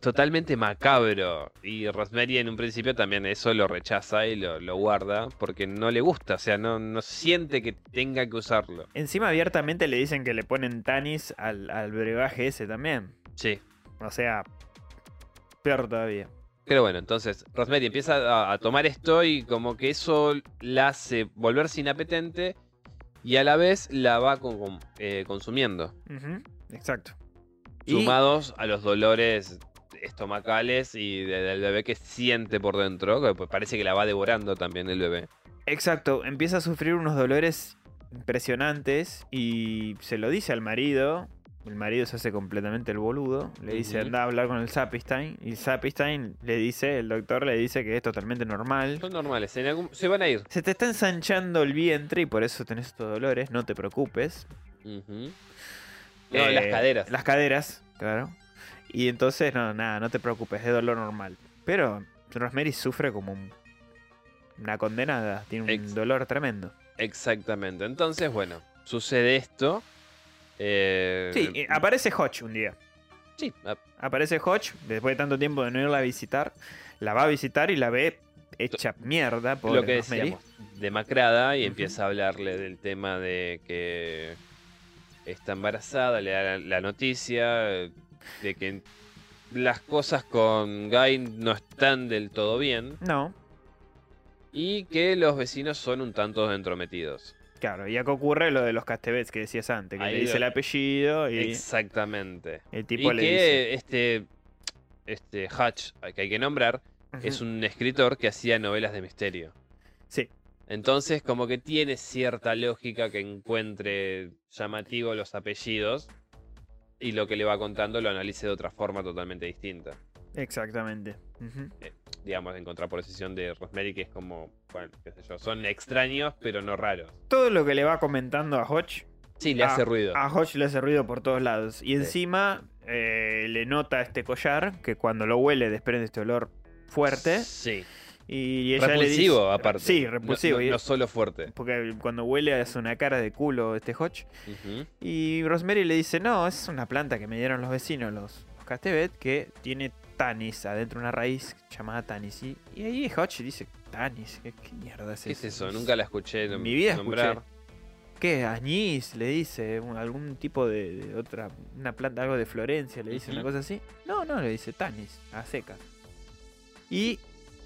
totalmente macabro. Y Rosemary en un principio también eso lo rechaza y lo, lo guarda porque no le gusta. O sea, no, no siente que tenga que usarlo. Encima abiertamente le dicen que le ponen Tanis al, al brebaje ese también. Sí. O sea, peor todavía. Pero bueno, entonces Rosemary empieza a, a tomar esto y como que eso la hace volverse inapetente y a la vez la va con- con- eh, consumiendo. Exacto. Y- Sumados a los dolores estomacales y de- del bebé que siente por dentro, que pues parece que la va devorando también el bebé. Exacto, empieza a sufrir unos dolores impresionantes y se lo dice al marido. El marido se hace completamente el boludo. Le dice anda a hablar con el Sapistein. Y el Sapistein le dice, el doctor le dice que es totalmente normal. Son normales, en algún- se van a ir. Se te está ensanchando el vientre y por eso tenés estos dolores, no te preocupes. No, Eh, las caderas. Las caderas, claro. Y entonces, no, nada, no te preocupes, es dolor normal. Pero Rosemary sufre como un- una condenada, tiene un Ex- dolor tremendo. Exactamente. Entonces, bueno, sucede esto. Eh, Sí, aparece Hodge un día. sí, a- Aparece Hodge, después de tanto tiempo de no irla a visitar, la va a visitar y la ve hecha mierda por lo que decíamos, demacrada y empieza a hablarle del tema de que está embarazada, le da la, la noticia eh, de que las cosas con Guy no están del todo bien. No, y que los vecinos son un tanto entrometidos. Claro, y acá ocurre lo de los castebets que decías antes, que Ahí le dice lo- el apellido y Exactamente. el tipo y le que dice... este, este Hutch, que hay que nombrar, es un escritor que hacía novelas de misterio. Sí, Entonces, como que tiene cierta lógica que encuentre llamativo los apellidos y lo que le va contando lo analice de otra forma totalmente distinta. exactamente. Digamos, en contraposición de Rosemary, que es como, bueno, qué sé yo, son extraños pero no raros. Todo lo que le va comentando a Hodge Sí, le hace ruido. A Hodge le hace ruido por todos lados. Y encima eh, le nota este collar que cuando lo huele desprende este olor fuerte. Sí. Y ella le Repulsivo, dice- aparte. Sí, repulsivo. No, y- no solo fuerte. Porque cuando huele hace una cara de culo este Hodge. Y Rosemary le dice, no, es una planta que me dieron los vecinos, los, los Castevet, que tiene tanis adentro, una raíz llamada tanis. Y, y ahí Hodge dice, tanis, ¿qué, qué mierda es ¿Qué es eso? eso? Nunca la escuché mi vida nombrar. escuché. ¿Qué? Añís, le dice, un- algún tipo de, de otra, una planta, algo de Florencia, le dice una cosa así. No, no, le dice tanis, a secas. Y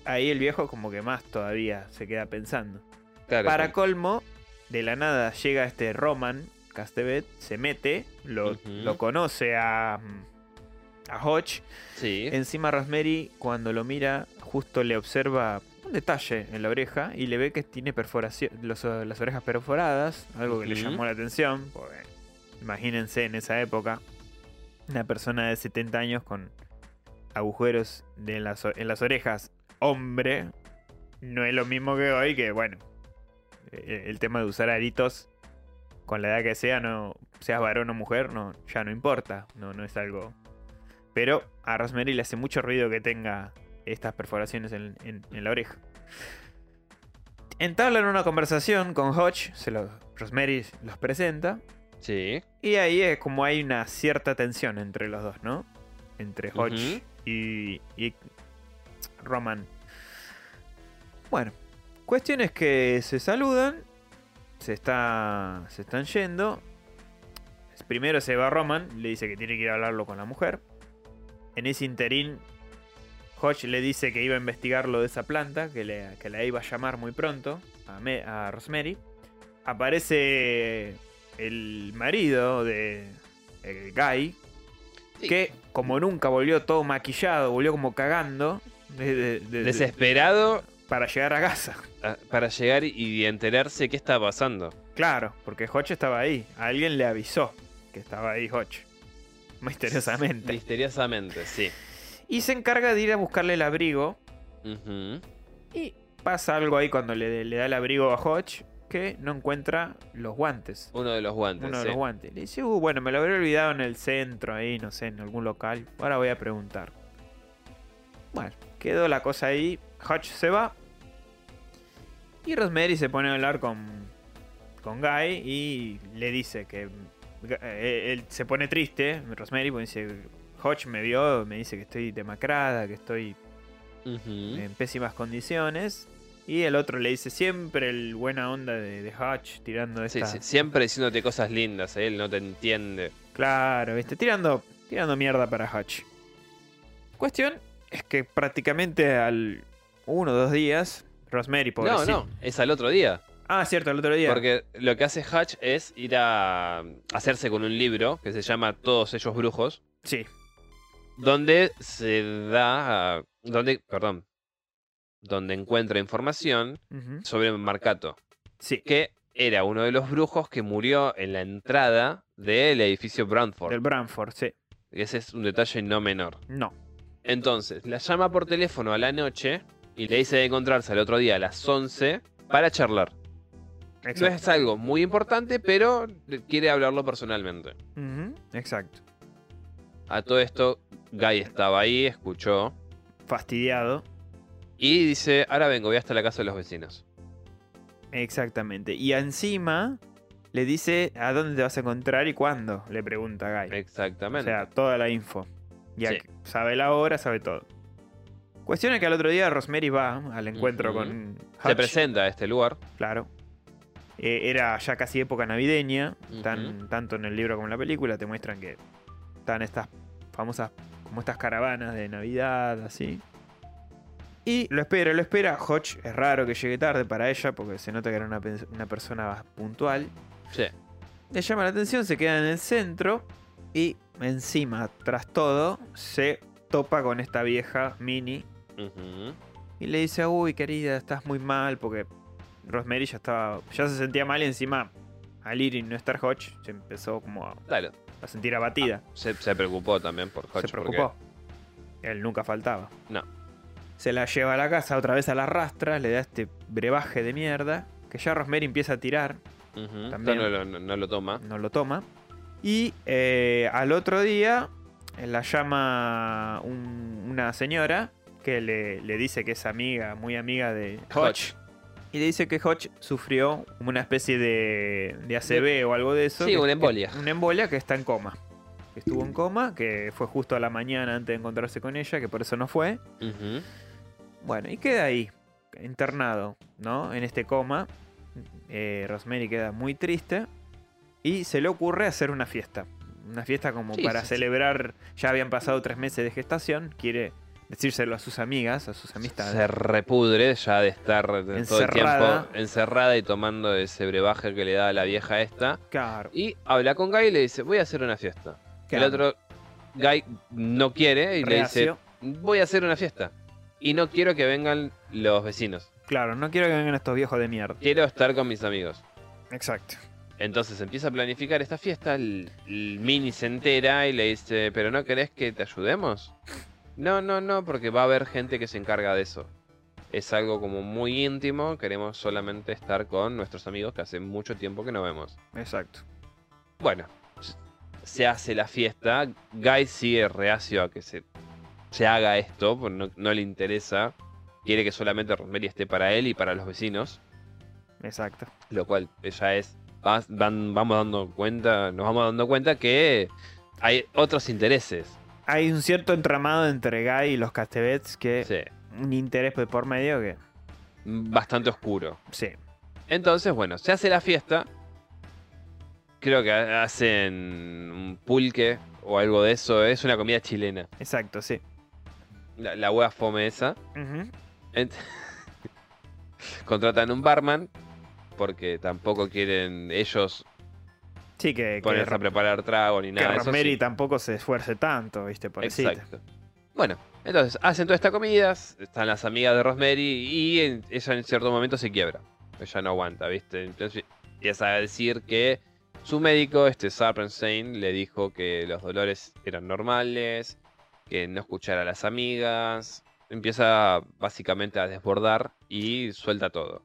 ahí el viejo como que más todavía se queda pensando. Claro, Para colmo, de la nada llega este Roman Castevet, se mete, lo, conoce a, a Hodge. Sí. Encima Rosemary, cuando lo mira, justo le observa un detalle en la oreja y le ve que tiene perforación, los- las orejas perforadas, algo que le llamó la atención. porque imagínense en esa época, una persona de 70 años con agujeros de las o- en las orejas, hombre, no es lo mismo que hoy, que bueno, eh, el tema de usar aritos con la edad que sea, no seas varón o mujer, no, ya no importa, no, no es algo pero a Rosemary le hace mucho ruido que tenga estas perforaciones en, en- en la oreja. Entablan una conversación con Hodge, se lo, Rosemary los presenta, Sí. y ahí es como hay una cierta tensión entre los dos, ¿no? Entre Hodge y, y Roman. Bueno, cuestiones que se saludan, se, está, se están yendo. Primero se va Roman, le dice que tiene que ir a hablarlo con la mujer. En ese interín, Hodge le dice que iba a investigar lo de esa planta, que, le, que la iba a llamar muy pronto a, Me- a Rosemary. Aparece el marido de el Guy, Sí. que como nunca volvió todo maquillado, volvió como cagando de- de- de- de- Desesperado para llegar a casa. ah, para llegar y enterarse qué está pasando. Claro, porque Hodge estaba ahí. Alguien le avisó que estaba ahí Hodge. Misteriosamente. Misteriosamente, sí. Y se encarga de ir a buscarle el abrigo. Y pasa algo ahí cuando le, le da el abrigo a Hodge que no encuentra los guantes. Uno de los guantes. Uno de sí. los guantes. Le dice, uh, bueno, me lo habré olvidado en el centro, ahí, no sé, en algún local. Ahora voy a preguntar. Bueno, quedó la cosa ahí. Hodge se va. Y Rosemary se pone a hablar con, con Guy y le dice que él se pone triste. Rosemary porque dice, Hodge me vio, me dice que estoy demacrada, que estoy en pésimas condiciones. Y el otro le dice siempre el buena onda de, de Hodge tirando esta... sí, siempre diciéndote cosas lindas, ¿eh? él no te entiende. Claro, viste, tirando, tirando mierda para Hodge. Cuestión es que prácticamente al uno o dos días, Rosemary, No, pobrecita. no, es al otro día. Ah, cierto, el otro día. Porque lo que hace Hutch es ir a hacerse con un libro que se llama Todos ellos brujos, Sí, donde se da, donde, perdón, donde encuentra información sobre Marcato, sí, que era uno de los brujos que murió en la entrada del edificio Brantford. del Branford, sí. Ese es un detalle no menor. No, Entonces, la llama por teléfono a la noche y le dice de encontrarse al otro día a las 11 para charlar. No exacto. es algo muy importante, pero quiere hablarlo personalmente. Exacto. A todo esto, Guy estaba ahí, escuchó. Fastidiado. Y dice, ahora vengo, voy hasta la casa de los vecinos. Exactamente. Y encima le dice a dónde te vas a encontrar y cuándo, le pregunta a Guy. O Exactamente. sea, toda la info. Ya Sí. sabe la hora, sabe todo. Cuestión es que al otro día Rosemary va al encuentro con Se Hutch, presenta a este lugar. Claro. Eh, era ya casi época navideña. Tan, tanto en el libro como en la película te muestran que están estas famosas, como estas caravanas de Navidad, así. Y lo espera, lo espera. Hodge es raro que llegue tarde para ella porque se nota que era una, una persona puntual. Sí. Le llama la atención, se queda en el centro y encima, tras todo, se topa con esta vieja Mini y le dice, uy querida, estás muy mal porque Rosemary ya estaba, ya se sentía mal y encima al ir y no estar Hodge se empezó como a, Claro. a sentir abatida. Se, se preocupó también por Hodge. se preocupó. Él nunca faltaba. No. Se la lleva a la casa, otra vez a la rastra, le da este brebaje de mierda que ya Rosemary empieza a tirar. También. No, no, no, no lo toma. no lo toma. Y eh, al otro día eh, la llama un- una señora que le, le dice que es amiga, muy amiga de Hodge. Hodge. Y le dice que Hodge sufrió una especie de, de ACV o algo de eso. Sí, que- una embolia. que- una embolia que está en coma. Que estuvo en coma, que fue justo a la mañana antes de encontrarse con ella, que por eso no fue. Bueno, y queda ahí, internado, ¿no? En este coma. Eh, Rosemary queda muy triste. Y se le ocurre hacer una fiesta. Una fiesta como Sí, para sí. celebrar. Ya habían pasado tres meses de gestación. Quiere decírselo a sus amigas, a sus amistades. Se repudre ya de estar todo el Encerrada. tiempo encerrada y tomando ese brebaje que le da a la vieja esta. Claro. Y habla con Guy y le dice, voy a hacer una fiesta. claro. El otro, Guy, no quiere y Reacio. le dice, voy a hacer una fiesta. Y no quiero que vengan los vecinos. Claro, no quiero que vengan estos viejos de mierda. Quiero estar con mis amigos. Exacto. Entonces empieza a planificar esta fiesta, el, el Mini se entera y le dice, ¿pero no querés que te ayudemos? No, no, no, porque va a haber gente que se encarga de eso. Es algo como muy íntimo, queremos solamente estar con nuestros amigos que hace mucho tiempo que no vemos. Exacto. Bueno, se hace la fiesta, Guy sigue reacio a que se, se haga esto, porque no, no le interesa, quiere que solamente Rosemary esté para él y para los vecinos Exacto. lo cual ya es vas- van- vamos dando cuenta nos vamos dando cuenta que hay otros intereses Hay un cierto entramado entre Guy y los Castevets que. sí, Un interés por medio que. bastante oscuro Sí. entonces bueno se hace la fiesta creo que ha- hacen un pulque o algo de eso es una comida chilena Exacto, sí. la, la wea fome esa. Ent- contratan un barman porque tampoco quieren ellos Sí, que, que, ponerse a preparar trago ni que nada eso, Rosemary sí. tampoco se esfuerce tanto, ¿viste? Pobrecita. Exacto. Bueno, entonces hacen toda esta comida, están las amigas de Rosemary y en- ella en cierto momento se quiebra. Ella no aguanta, ¿viste? Entonces empieza a decir que su médico, este Sarpenstein, le dijo que los dolores eran normales, que no escuchara a las amigas. Empieza básicamente a desbordar y suelta todo.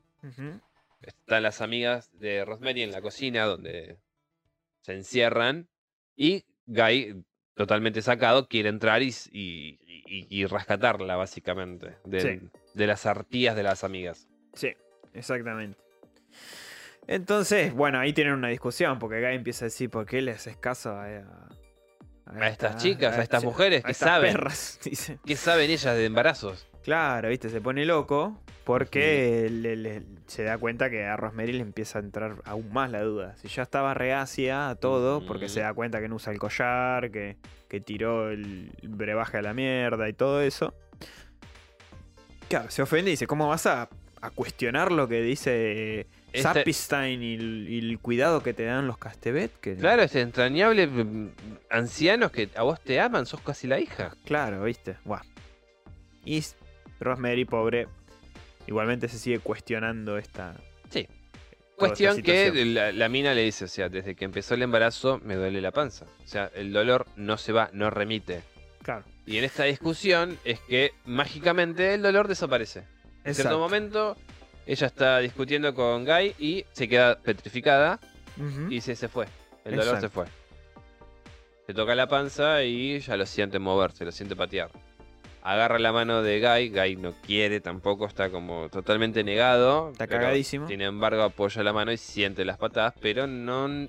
Están las amigas de Rosemary en la cocina donde se encierran y Guy, totalmente sacado, quiere entrar y, y- y- y rescatarla básicamente de, Sí. de las artías de las amigas. Sí, exactamente. Entonces, bueno, ahí tienen una discusión, porque Guy empieza a decir por qué le haces caso a, a- A estas chicas, a estas mujeres que estas saben. perras, dice. ¿Qué saben ellas de embarazos? Claro, viste, se pone loco porque le- le- se da cuenta que a Rosemary le empieza a entrar aún más la duda. Si ya estaba reacia a todo, porque se da cuenta que no usa el collar, que, que tiró el brebaje a la mierda y todo eso. Claro, se ofende y dice, ¿cómo vas a, a cuestionar lo que dice Este- y el, y el cuidado que te dan los Castevet? Que, Claro, es entrañable. mm, Ancianos que a vos te aman, sos casi la hija. Claro, viste. Buah. Y Rosemary, pobre, igualmente se sigue cuestionando esta. Sí. esta Cuestión que la, la mina le dice, o sea, desde que empezó el embarazo me duele la panza. O sea, el dolor no se va, no remite. Claro. Y en esta discusión es que mágicamente el dolor desaparece. En cierto momento, ella está discutiendo con Guy y se queda petrificada y se, se fue. El dolor Exacto. se fue. Se toca la panza y ya lo siente moverse, lo siente patear. Agarra la mano de Guy, Guy no quiere tampoco, está como totalmente negado. Está cagadísimo. Sin embargo, apoya la mano y siente las patadas, pero no, No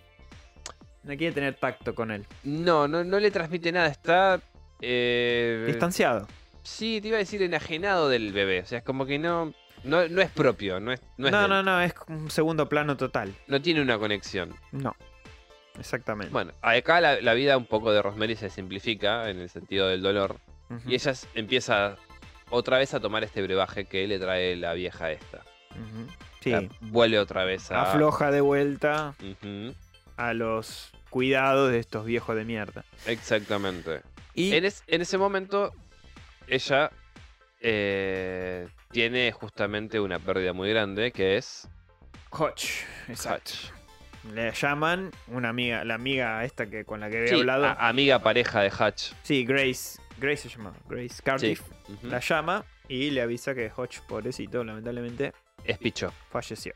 quiere tener tacto con él. no, no, no le transmite nada, está... eh, Distanciado. Sí, te iba a decir enajenado del bebé, o sea, es como que no, no, no es propio, no es, no No, es no, es un segundo plano total. no tiene una conexión. No. Exactamente. Bueno, acá la, la vida un poco de Rosemary se simplifica en el sentido del dolor. Y ella empieza otra vez a tomar este brebaje que le trae la vieja esta. O Sí. vuelve otra vez a. Afloja de vuelta a los cuidados de estos viejos de mierda. Exactamente. Y En, es- en ese momento, ella eh, tiene justamente una pérdida muy grande que es. Exacto. Hutch. Le llaman una amiga, la amiga esta que con la que había Sí, hablado. amiga pareja de Hutch. Sí, Grace. Grace se llama. Grace Sí. Cardiff. La llama y le avisa que Hotch, pobrecito, lamentablemente, Es picho. falleció.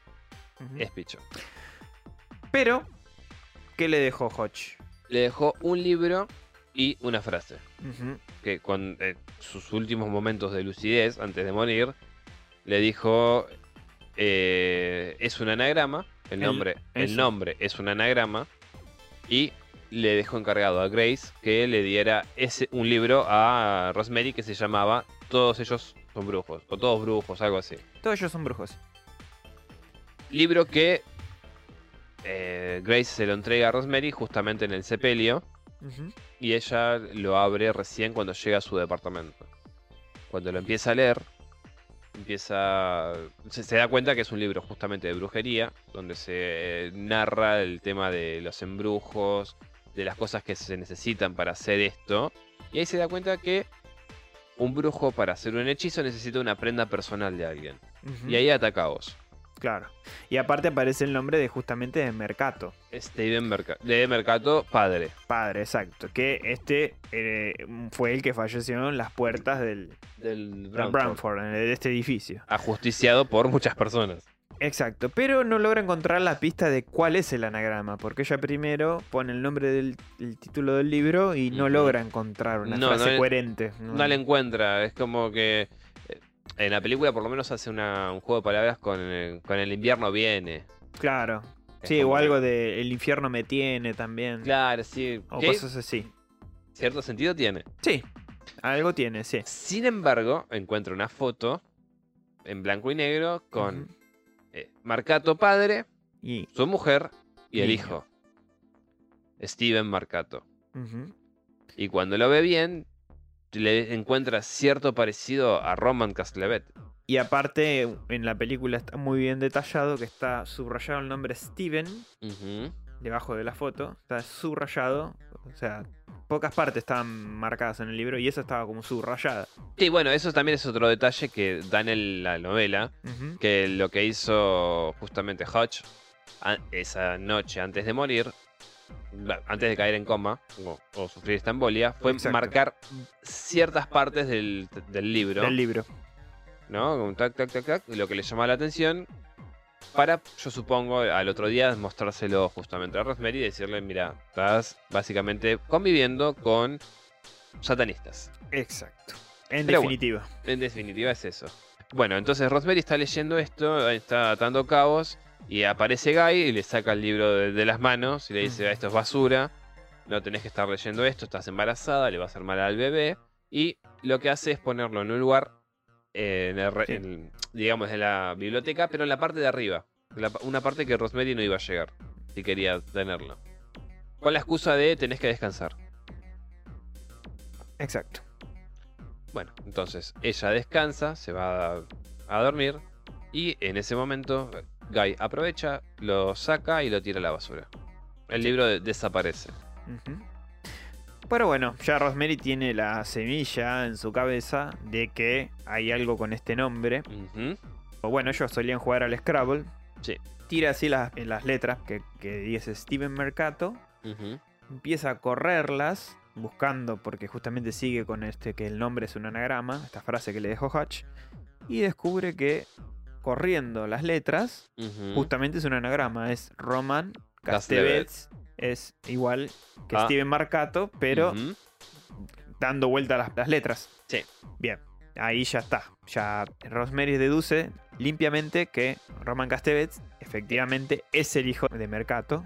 Es picho. Pero, ¿qué le dejó Hotch? Le dejó un libro y una frase. Que con eh, sus últimos momentos de lucidez, antes de morir, le dijo, eh, es un anagrama, el nombre, el, nombre es un anagrama, y le dejó encargado a Grace que le diera ese, un libro a Rosemary que se llamaba Todos ellos son brujos, o Todos brujos, algo así. Todos ellos son brujos. Libro que eh, Grace se lo entrega a Rosemary justamente en el sepelio. Y ella lo abre recién cuando llega a su departamento. Cuando lo empieza a leer, empieza se, se da cuenta que es un libro justamente de brujería, donde se eh, narra el tema de los embrujos, de las cosas que se necesitan para hacer esto, y ahí se da cuenta que un brujo para hacer un hechizo necesita una prenda personal de alguien. Y ahí ataca a vos. Claro. Y aparte aparece el nombre de justamente de Mercato. Steven Merca- de Mercato, padre. Padre, exacto. Que este eh, fue el que falleció en las puertas del, Del Branford. De este edificio. Ajusticiado por muchas personas. Exacto. Pero no logra encontrar la pista de cuál es el anagrama. Porque ella primero pone el nombre del el título del libro y no logra encontrar una No, frase no le- coherente. no la encuentra. Es como que eh, en la película por lo menos hace una- un juego de palabras con el, con el invierno viene. Claro. Es Sí, o que- algo de El infierno me tiene también. Claro, sí. O cosas así. cierto sentido tiene. Sí. Algo tiene, sí. Sin embargo, encuentra una foto en blanco y negro con. Eh, Marcato padre, Y. su mujer y el hijo. Steven Marcato. Y cuando lo ve bien, le encuentra cierto parecido a Roman Castlevet. Y aparte, en la película está muy bien detallado que está subrayado el nombre Steven. Debajo de la foto. Está subrayado. O sea, pocas partes estaban marcadas en el libro y esa estaba como subrayada. Sí, bueno, eso también es otro detalle que da en la novela. Que lo que hizo justamente a- esa noche antes de morir, antes de caer en coma o, o sufrir esta embolia, fue Exacto. marcar ciertas partes del, del libro, Del libro. ¿no? Como tac, tac, tac, tac, lo que le llamaba la atención, para, yo supongo, al otro día mostrárselo justamente a Rosemary y decirle, mira, estás básicamente conviviendo con satanistas. Exacto. En Pero bueno. definitiva. En definitiva es eso. Bueno, entonces Rosemary está leyendo esto, está atando cabos y aparece Guy y le saca el libro de, de las manos y le dice, Ujú. "Ah, esto es basura, no tenés que estar leyendo esto, estás embarazada, le va a hacer mal al bebé. Y lo que hace es ponerlo en un lugar, en el re- Sí. en, digamos, en la biblioteca, pero en la parte de arriba. La una parte que Rosemary no iba a llegar, si quería tenerlo. Con la excusa de tenés que descansar. Exacto. Bueno, entonces ella descansa, se va a, a dormir y en ese momento Guy aprovecha, lo saca y lo tira a la basura. El libro de- desaparece. Pero bueno, ya Rosemary tiene la semilla en su cabeza de que hay algo con este nombre. O bueno, ellos solían jugar al Scrabble. Sí. Tira así las, letras que, que dice Steven Mercato. Empieza a correrlas, buscando, porque justamente sigue con este que el nombre es un anagrama, esta frase que le dejó Hutch. Y descubre que corriendo las letras, justamente es un anagrama. Es Roman Castevet. Castevets. Es igual que Ah. Steven Marcato, pero dando vuelta a las, las letras. Sí. Bien, ahí ya está. Ya Rosemary deduce limpiamente que Roman Castevet efectivamente es el hijo de Mercato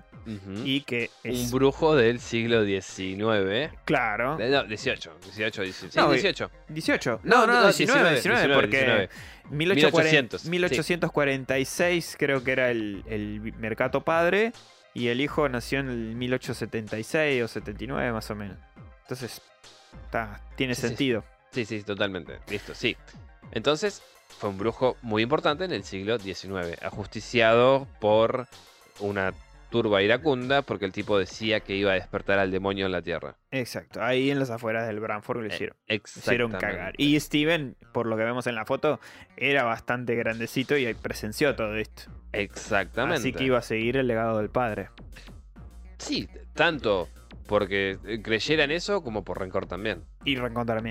y que es. Un brujo del siglo XIX. Claro. Eh, No, 18. 18, 18. Sí, No, 18. 18. No, no, 19, 19, porque 19. 1840 1800, 1846 creo que era el, el Mercato padre y el hijo nació en el 1876 o 79 más o menos. Entonces, está, tiene Sí, sí. sentido. Sí, sí, totalmente. Listo, sí. Entonces, fue un brujo muy importante en el siglo XIX, ajusticiado por una turba iracunda porque el tipo decía que iba a despertar al demonio en la tierra. Exacto, ahí en las afueras del Branford lo Eh, hicieron. lo hicieron Exactamente. cagar. Y Steven, por lo que vemos en la foto, era bastante grandecito y presenció todo esto. Exactamente. Así que iba a seguir el legado del padre. Sí, tanto porque eh, creyera en eso como por rencor también. Y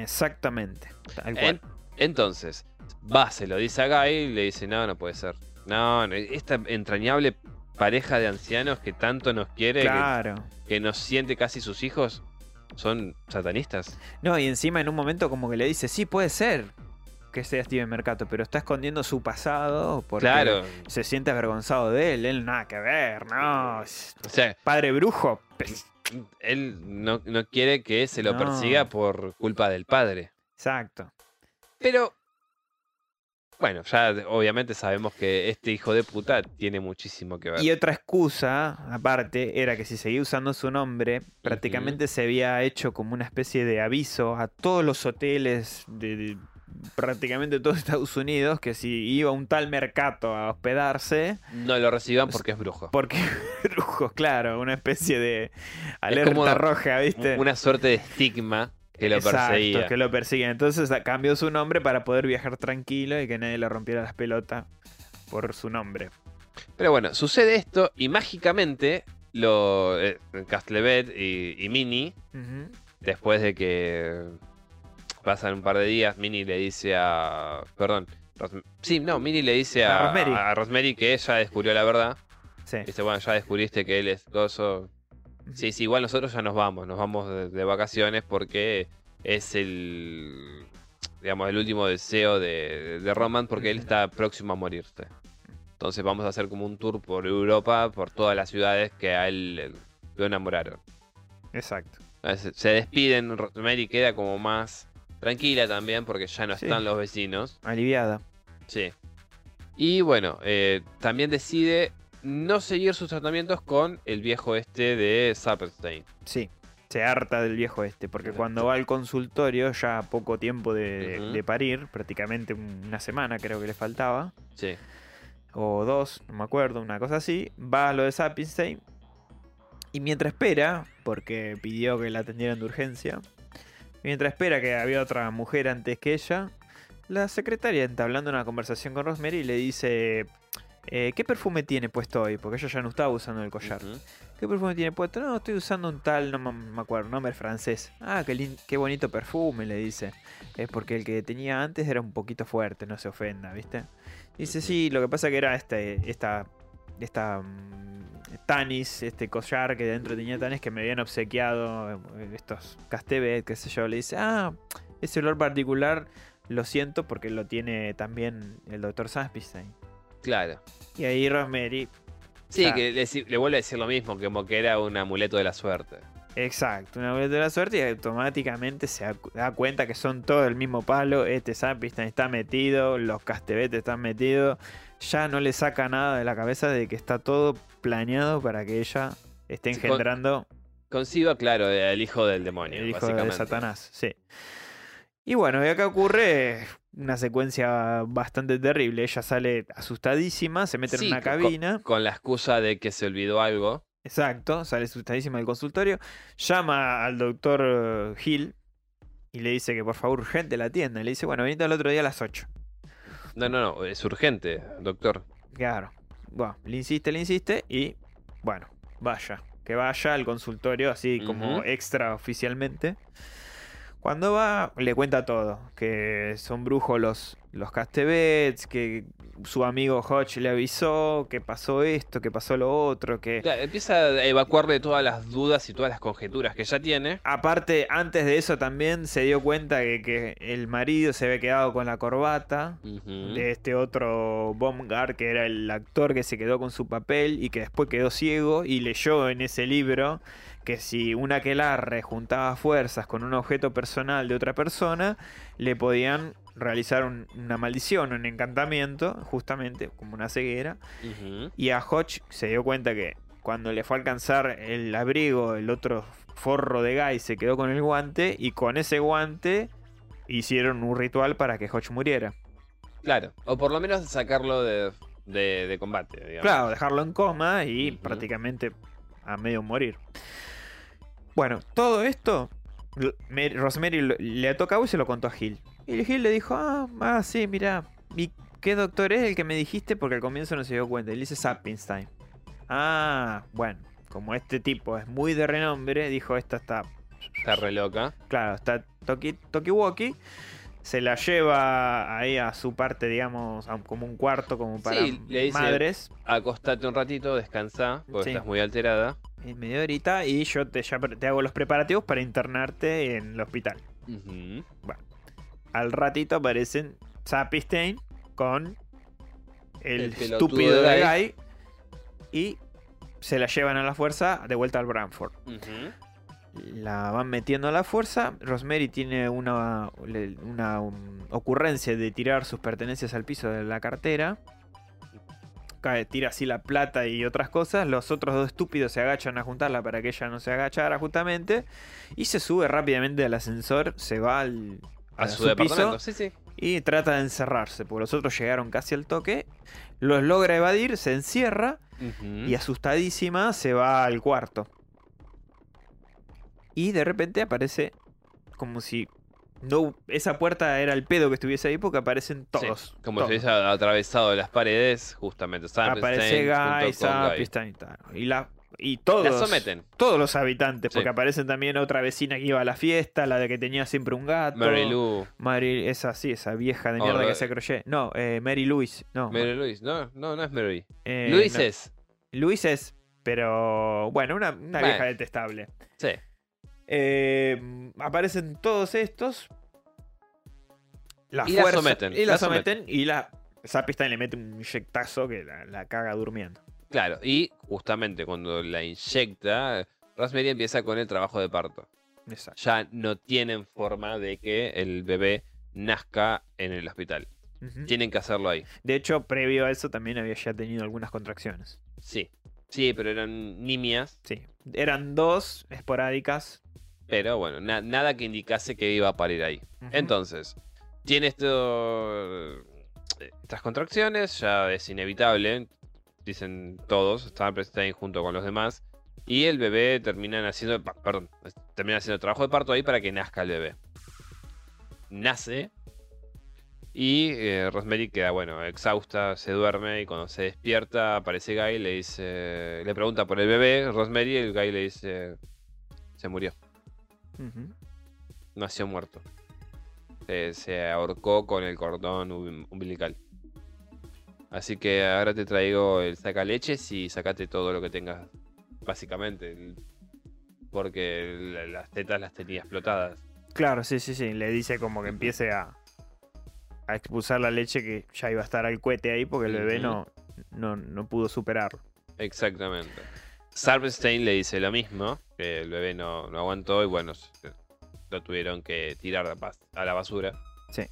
exactamente. Tal cual. En- entonces, va, se lo dice a Guy y le dice, no, no puede ser. No, no, esta entrañable pareja de ancianos que tanto nos quiere, que- claro. que, nos siente casi sus hijos, son satanistas. No, y encima en un momento como que le dice, sí, puede ser que sea Steven Mercato, pero está escondiendo su pasado porque Claro, se siente avergonzado de él. Él nada que ver, no. o sea, Padre brujo. él no, no quiere que se lo No. persiga por culpa del padre. Exacto. Pero, bueno, ya obviamente sabemos que este hijo de puta tiene muchísimo que ver. Y otra excusa, aparte, era que si seguía usando su nombre, prácticamente se había hecho como una especie de aviso a todos los hoteles de, de prácticamente todo Estados Unidos que si iba un tal mercado a hospedarse, No lo reciban porque es brujo. porque brujos, claro, una especie de alerta roja, ¿viste? Una suerte de estigma que lo Exacto, perseguía. que lo persiguen. Entonces cambió su nombre para poder viajar tranquilo y que nadie le rompiera las pelotas por su nombre. Pero bueno, sucede esto y mágicamente lo eh, Castlevet y, y Ujú. después de que pasan un par de días, Minnie le dice a. Perdón. Sí, no, Minnie le dice A a, Rosemary. a Rosemary que ella descubrió la verdad. Sí. Dice, bueno, ya descubriste que él es gozo. Sí, sí, igual nosotros ya nos vamos, nos vamos de, de vacaciones porque es el, digamos, el último deseo de, de Roman porque él está próximo a morirse. Entonces vamos a hacer como un tour por Europa, por todas las ciudades que a él lo enamoraron. Exacto. Entonces, se despiden, Rosemary queda como más tranquila también porque ya no Sí. están los vecinos. Aliviada. Sí. Y bueno, eh, también decide no seguir sus tratamientos con el viejo este de Sappenstein. Sí, se harta del viejo este, porque cuando va al consultorio, ya poco tiempo de, parir, prácticamente una semana creo que le faltaba, Sí. o dos, no me acuerdo, una cosa así, va a lo de Sapinstein, y mientras espera, porque pidió que la atendieran de urgencia, mientras espera que había otra mujer antes que ella, la secretaria entablando una conversación con Rosemary le dice... eh, ¿Qué perfume tiene puesto hoy? Porque ella ya no estaba usando el collar. ¿Qué perfume tiene puesto? No, estoy usando un tal, no me- acuerdo, nombre francés. Ah, qué, qué bonito perfume, le dice. Es porque el que tenía antes era un poquito fuerte, no se ofenda, ¿viste? Dice, sí, lo que pasa que era este, esta, esta mm, Tanis, este collar que dentro tenía Tanis que me habían obsequiado eh, estos Castebet, qué sé yo. Le dice, ah, ese olor particular lo siento porque lo tiene también el doctor Saspistein. Claro. Y ahí Rosemary Sí, que le, vuelve a decir lo mismo, como que era un amuleto de la suerte. Exacto, una boleta de la suerte y automáticamente se da, cuenta que son todos el mismo palo. Este Sapistan está metido, los Castebetes están metidos. Ya no le saca nada de la cabeza de que está todo planeado para que ella esté Sí, con- engendrando Conciba, claro, el hijo del demonio, el hijo de Satanás. Sí. Y bueno, y acá ocurre una secuencia bastante terrible. Ella sale asustadísima, se mete Sí, en una cabina. Con la excusa de que se olvidó algo. Exacto, sale asustadísima del consultorio, llama al doctor eh, Hill y le dice que por favor urgente la atienda. Le dice, bueno, venite al otro día a las 8. No, no, no, es urgente, doctor. Claro. Bueno, le insiste, le insiste y bueno, vaya. Que vaya al consultorio así como extra oficialmente. Cuando va, le cuenta todo. Que son brujos los, los Castebets, que su amigo Hodge le avisó, que pasó esto, que pasó lo otro, que... Claro, empieza a evacuarle todas las dudas y todas las conjeturas que ya tiene. Aparte, antes de eso también se dio cuenta que, que el marido se había quedado con la corbata de este otro Baumgart, que era el actor que se quedó con su papel y que después quedó ciego y leyó en ese libro que si un aquelarre juntaba fuerzas con un objeto personal de otra persona, le podían realizar un- una maldición, un encantamiento, justamente como una ceguera. Y a Hodge se dio cuenta que cuando le fue a alcanzar el abrigo, el otro forro de Guy se quedó con el guante y con ese guante hicieron un ritual para que Hodge muriera. Claro, o por lo menos sacarlo de, de- de combate, digamos. Claro, dejarlo en coma y Ujú. prácticamente a medio morir. Bueno, todo esto Rosemary le ha tocado y se lo contó a Gil. Y Gil le dijo, ah, ah, sí, mira, ¿y qué doctor es el que me dijiste? Porque al comienzo no se dio cuenta. Y le dice Sapinstein. Ah, bueno, como este tipo es muy de renombre, dijo, esta está, Está re loca. claro, está toki, tokiwoki. Se la lleva ahí a su parte, digamos, a como un cuarto, como para Sí, le dice- madres. Acostate un ratito, descansa, porque Sí. estás muy alterada. en media horita y yo te, ya pre- te hago los preparativos para internarte en el hospital. Ujú. Al ratito aparecen Zapistein con el, estúpido de Guy. Y se la llevan a la fuerza de vuelta al Branford. Ujú. La van metiendo a la fuerza. Rosemary tiene una, una um, ocurrencia de tirar sus pertenencias al piso de la cartera. Cae, tira así la plata y otras cosas. Los otros dos estúpidos se agachan a juntarla para que ella no se agachara justamente. Y se sube rápidamente al ascensor. Se va al, A a su, su departamento, piso sí, sí. y trata de encerrarse. Porque los otros llegaron casi al toque. Los logra evadir, se encierra. Y asustadísima se va al cuarto. Y de repente aparece como si no esa puerta era el pedo que estuviese ahí porque aparecen Sí, todos. Como todos. si hubiese atravesado las paredes, justamente. aparece Guy, y la y todos La someten. todos los habitantes Sí. porque aparecen también otra vecina que iba a la fiesta, la de que tenía siempre un gato. Mary Lou. Mary, esa sí, esa vieja de mierda que hace crochet. No, eh, Mary Louise. No, Mary Louise. No, no, no es Mary. eh, Luis no. es. Luis es, pero bueno, una, una Bueno. vieja detestable. Sí. Eh, aparecen todos estos. La Y la fuerza- someten, Y la, la someten. Y la. Le mete un inyectazo que la, la caga durmiendo. Claro, y justamente cuando la inyecta, Rosemary empieza con el trabajo de parto. Exacto. Ya no tienen forma de que el bebé nazca en el hospital. Tienen que hacerlo ahí. De hecho, previo a eso también había ya tenido algunas contracciones. Sí. Sí, pero eran nimias. Sí. Eran dos esporádicas. Pero bueno, na- nada que indicase que iba a parir ahí. Entonces, tiene esto. Estas contracciones, ya es inevitable. Dicen todos, estaban presentes junto con los demás. Y el bebé termina haciendo. Perdón, termina haciendo trabajo de parto ahí para que nazca el bebé. Nace. Y eh, Rosemary queda, bueno, exhausta, se duerme. Y cuando se despierta, aparece Guy, le dice. Le pregunta por el bebé, Rosemary, y el Guy le dice. Se murió Nació muerto. Se, se ahorcó con el cordón um- umbilical. Así que ahora te traigo el sacaleches y sacate todo lo que tengas, básicamente. Porque la- las tetas las tenía explotadas. Claro, sí, sí, sí. Le dice como que empiece a, a expulsar la leche que ya iba a estar al cohete ahí porque el bebé no, no, no pudo superarlo. Exactamente. Sarpenstein le dice lo mismo, que el bebé no, no aguantó y bueno, lo tuvieron que tirar a la basura. Sí.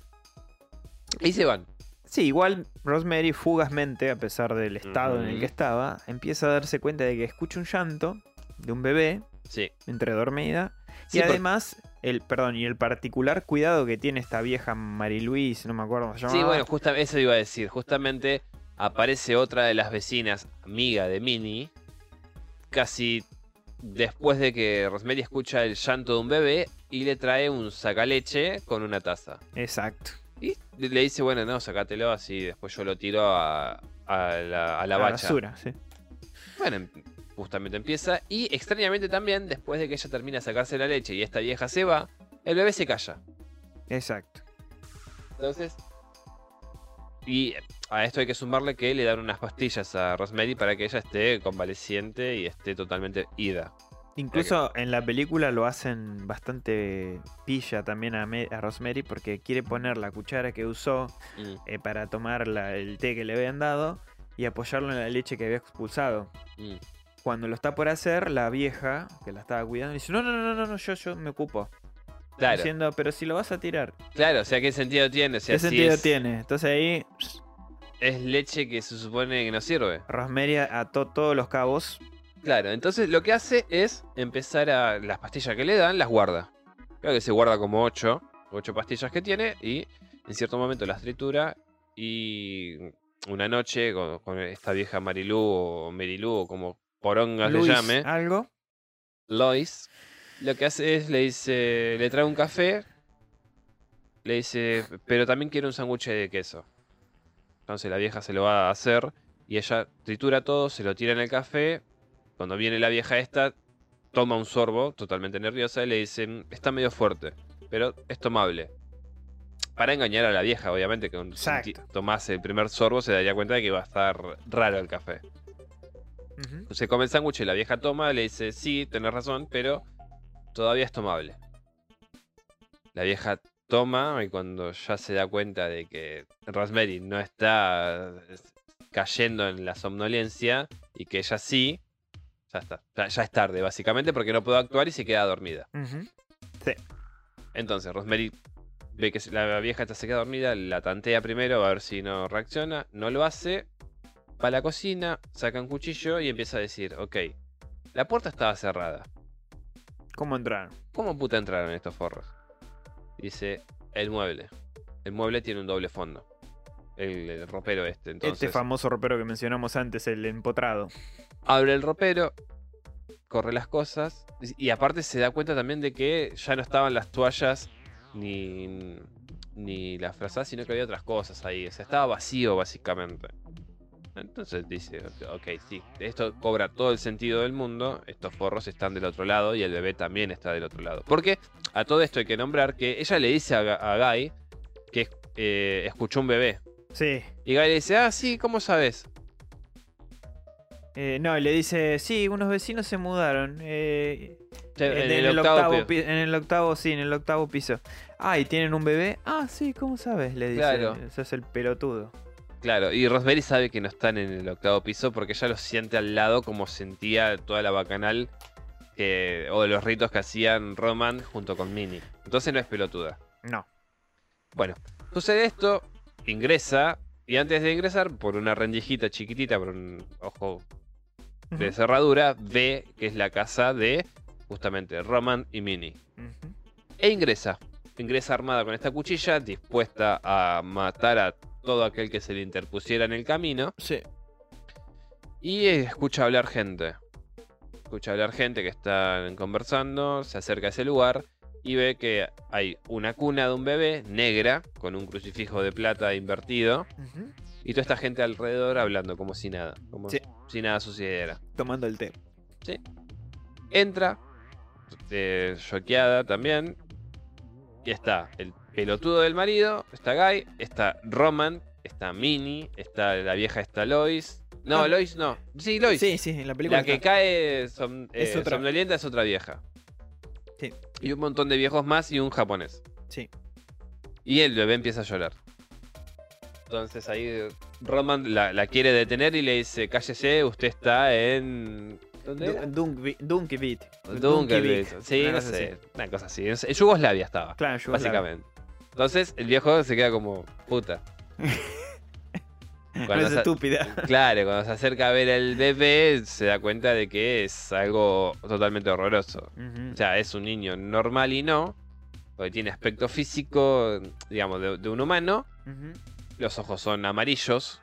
Y se van. Sí, igual Rosemary fugazmente, a pesar del estado en el que estaba, empieza a darse cuenta de que escucha un llanto de un bebé Sí. entre dormida. Sí, y por- además, el, perdón, y el particular cuidado que tiene esta vieja Mary Louise, no me acuerdo cómo se llamaba. Sí, bueno, justamente eso iba a decir. Justamente aparece otra de las vecinas, amiga de Minnie, casi después de que Rosemary escucha el llanto de un bebé y le trae un sacaleche con una taza. Exacto. Y le dice, bueno, no, sacátelo así, después yo lo tiro a, a la, a la bacha. basura, sí. Bueno, em- justamente empieza. Y extrañamente también, después de que ella termina de sacarse la leche y esta vieja se va, el bebé se calla. Exacto. Entonces, y a esto hay que sumarle que le dan unas pastillas a Rosemary para que ella esté convaleciente y esté totalmente ida. Incluso en la película lo hacen bastante pilla también a, Rosemary porque quiere poner la cuchara que usó Mm, eh, para tomar la- el té que le habían dado y apoyarlo en la leche que había expulsado. mm. Cuando lo está por hacer, la vieja que la estaba cuidando dice, no, no, no, no, no yo, yo me ocupo. Claro, Diciendo, pero si lo vas a tirar, claro, o sea, ¿qué sentido tiene? O sea, ¿qué si sentido es, tiene? Entonces ahí es leche que se supone que no sirve. Rosemary ató todos los cabos. Claro, entonces lo que hace es empezar a. Las pastillas que le dan, las guarda. Creo que se guarda como 8. 8 pastillas que tiene y en cierto momento las tritura. Y una noche con, con esta vieja Marilú o Merilú o como porongas le llame, algo. Lois, lo que hace es le dice. Le trae un café. Le dice, pero también quiero un sándwich de queso. Entonces la vieja se lo va a hacer y ella tritura todo, se lo tira en el café. Cuando viene la vieja esta, toma un sorbo, totalmente nerviosa, y le dicen, está medio fuerte, pero es tomable. Para engañar a la vieja, obviamente, que Exacto. tomás el primer sorbo se daría cuenta de que va a estar raro el café. Se come el sándwich y la vieja toma, le dice, sí, tenés razón, pero todavía es tomable. La vieja toma y cuando ya se da cuenta de que Rosemary no está eh, cayendo en la somnolencia y que ella sí, ya está. Ya, ya es tarde, básicamente, porque no puede actuar y se queda dormida. Ujú. Entonces, Rosemary ve que la vieja esta se queda dormida, la tantea primero a ver si no reacciona, no lo hace, va a la cocina, saca un cuchillo y empieza a decir, ok, la puerta estaba cerrada, ¿Cómo entraron? ¿cómo puta entraron estos forros? Dice, el mueble, el mueble tiene un doble fondo, el, el ropero este, entonces Este famoso ropero que mencionamos antes, el empotrado. abre el ropero, corre las cosas y y aparte se da cuenta también de que ya no estaban las toallas ni, ni las frazadas, sino que había otras cosas ahí. O sea, estaba vacío básicamente. Entonces dice, ok, sí, esto cobra todo el sentido del mundo, estos forros están del otro lado y el bebé también está del otro lado. Porque a todo esto hay que nombrar que ella le dice a, Guy que eh, escuchó un bebé. Sí. Y Guy le dice, ah, sí, ¿cómo sabes? Eh, no, y le dice, sí, unos vecinos se mudaron. eh, En, en, el el octavo octavo pi- pi- en el octavo, sí, en el octavo piso. Ah, ¿y tienen un bebé? Ah, sí, ¿cómo sabes? Le dice. Claro. Eso es el pelotudo. Claro, y Rosemary sabe que no están en el octavo piso porque ella los siente al lado como sentía toda la bacanal que- o de los ritos que hacían Roman junto con Minnie. Entonces no es pelotuda. No. Bueno, sucede esto, ingresa y antes de ingresar, por una rendijita chiquitita, por un ojo de cerradura, ve que es la casa de justamente Roman y Minnie. E ingresa. Ingresa armada con esta cuchilla, dispuesta a matar a todo aquel que se le interpusiera en el camino. Sí. Y escucha hablar gente. Escucha hablar gente que están conversando, se acerca a ese lugar y ve que hay una cuna de un bebé negra con un crucifijo de plata invertido y toda esta gente alrededor hablando como si nada, como Sí. si nada sucediera. Tomando el té. Entra, eh, choqueada también, y está el pelotudo del marido, está Guy, está Roman, está Minnie, está la vieja está Lois. No, Ah. Lois no. Sí, Lois. Sí, sí, en la película. La que está. cae som- Es eh, otra. somnolienta es otra vieja. Sí. Y un montón de viejos más y un japonés. Sí. Y el bebé empieza a llorar. Entonces ahí Roman la, la quiere detener y le dice, cállese, usted está en... Dunkivik. Dunkelvik. Sí, no sé. así. Una cosa así. En Yugoslavia estaba, Claro, Yugoslavia. básicamente. Entonces el viejo se queda como, puta. No es estúpida. Claro, cuando se acerca a ver al bebé se da cuenta de que es algo totalmente horroroso. O sea, es un niño normal y no, porque tiene aspecto físico, digamos, de, de un humano. Los ojos son amarillos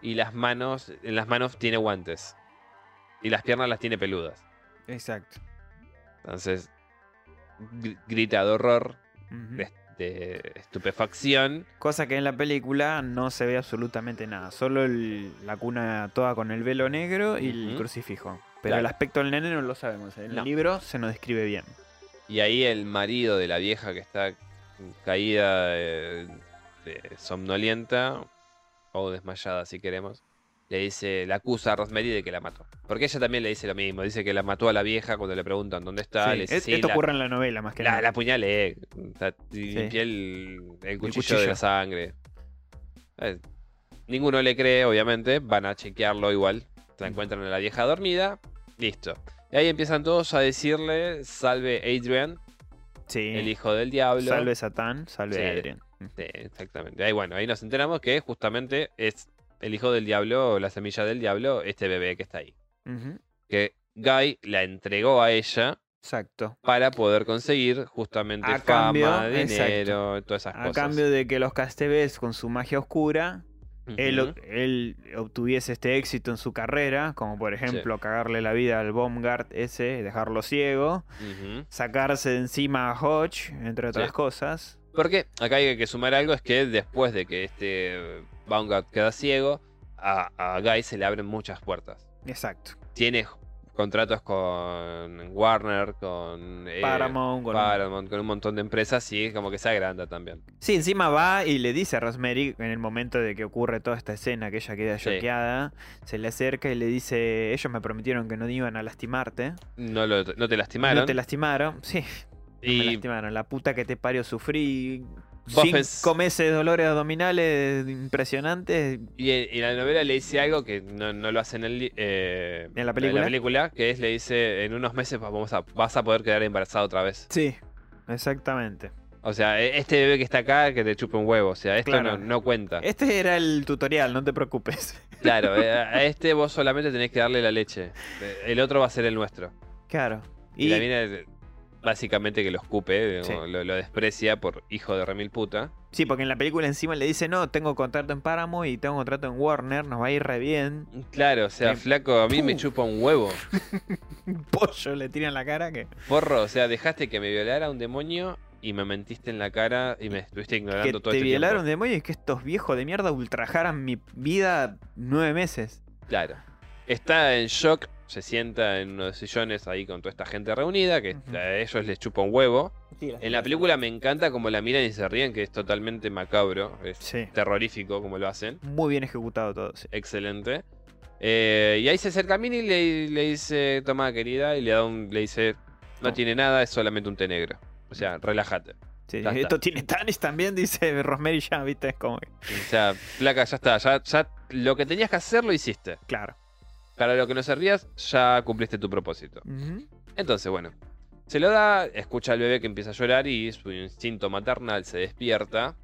y las manos, en las manos tiene guantes. Y las piernas las tiene peludas. Exacto. Entonces, gr- grita de horror, de, de estupefacción. Cosa que en la película no se ve absolutamente nada. Solo el- la cuna toda con el velo negro y el crucifijo. Pero Claro. el aspecto del nene no lo sabemos. En No. el libro se nos describe bien. Y ahí el marido de la vieja que está caída eh, somnolienta o desmayada si queremos, le dice, la acusa a Rosemary de que la mató. Porque ella también le dice lo mismo, dice que la mató a la vieja cuando le preguntan dónde está. Sí, le dice, es- "Sí, esto la- ocurre en la novela más que la, nada. la o sea, Sí. limpié el, el cuchillo, cuchillo. de la sangre. Eh, ninguno le cree, obviamente. Van a chequearlo igual. Se encuentran a la vieja dormida. Listo. Y ahí empiezan todos a decirle: Salve Adrian, Sí. el hijo del diablo. Salve Satán, salve. Adrian. Sí, exactamente. Ahí bueno, ahí nos enteramos que justamente es el hijo del diablo, la semilla del diablo, este bebé que está ahí. Que Guy la entregó a ella Exacto. para poder conseguir justamente A fama, cambio, dinero, todas esas A cosas. cambio de que los Castebes con su magia oscura, él, obtuviese este éxito en su carrera, como por ejemplo cagarle la vida al Baumgart ese, dejarlo ciego, sacarse de encima a Hodge, entre otras Sí. cosas. Porque acá hay que sumar algo, es que después de que este Baumgart queda ciego, a, a Guy se le abren muchas puertas. Exacto. Tiene contratos con Warner, con eh, Paramount, con- Paramount, con un montón de empresas y como que se agranda también. Sí, encima va y le dice a Rosemary, en el momento de que ocurre toda esta escena, que ella queda Sí. choqueada, se le acerca y le dice, ellos me prometieron que no iban a lastimarte. No, lo- no te lastimaron. No te lastimaron. Sí, no me y lastimaron. La puta que te parió sufrí. Vos Cinco meses de dolores abdominales impresionantes. Y en, y la novela le dice algo que no, no lo hace en, el, eh, ¿En la película? película, que es, le dice, en unos meses vamos a, vas a poder quedar embarazada otra vez. Sí, exactamente. O sea, e- este bebé que está acá, que te chupe un huevo. O sea, esto Claro. no, no cuenta. Este era el tutorial, no te preocupes. Claro, eh, a este vos solamente tenés que darle la leche. Eh, El otro va a ser el nuestro. Claro. Y, Y, la mina, básicamente, que lo escupe, Sí. lo, lo desprecia por hijo de remil puta. sí, porque en la película encima le dice, no, tengo contrato en Paramount y tengo contrato en Warner, nos va a ir re bien. Claro, o sea, Eh, flaco, a mí me chupa un huevo. Un pollo le tira en la cara que, Porro, o sea, dejaste que me violara un demonio y me mentiste en la cara y me estuviste que ignorando todo te este violaron tiempo. demonios y que estos viejos de mierda ultrajaran mi vida nueve meses. Claro. Está en shock, se sienta en unos sillones ahí con toda esta gente reunida, que a ellos les chupa un huevo. En la película me encanta como la miran y se ríen, que es totalmente macabro, es Sí. terrorífico como lo hacen. Muy bien ejecutado todo, sí. Excelente. Eh, y ahí se acerca a Minnie y le, le dice, toma querida, y le, da un, le dice, no No. tiene nada, es solamente un té negro. O sea, relájate. Sí, Ya está. esto tiene tanis también, dice Rosemary ya, viste, es como que, O sea, flaca, ya está, ya, ya lo que tenías que hacer lo hiciste. claro. Para lo que no servías, ya cumpliste tu propósito. Entonces, bueno, se lo da, escucha al bebé que empieza a llorar y su instinto maternal se despierta.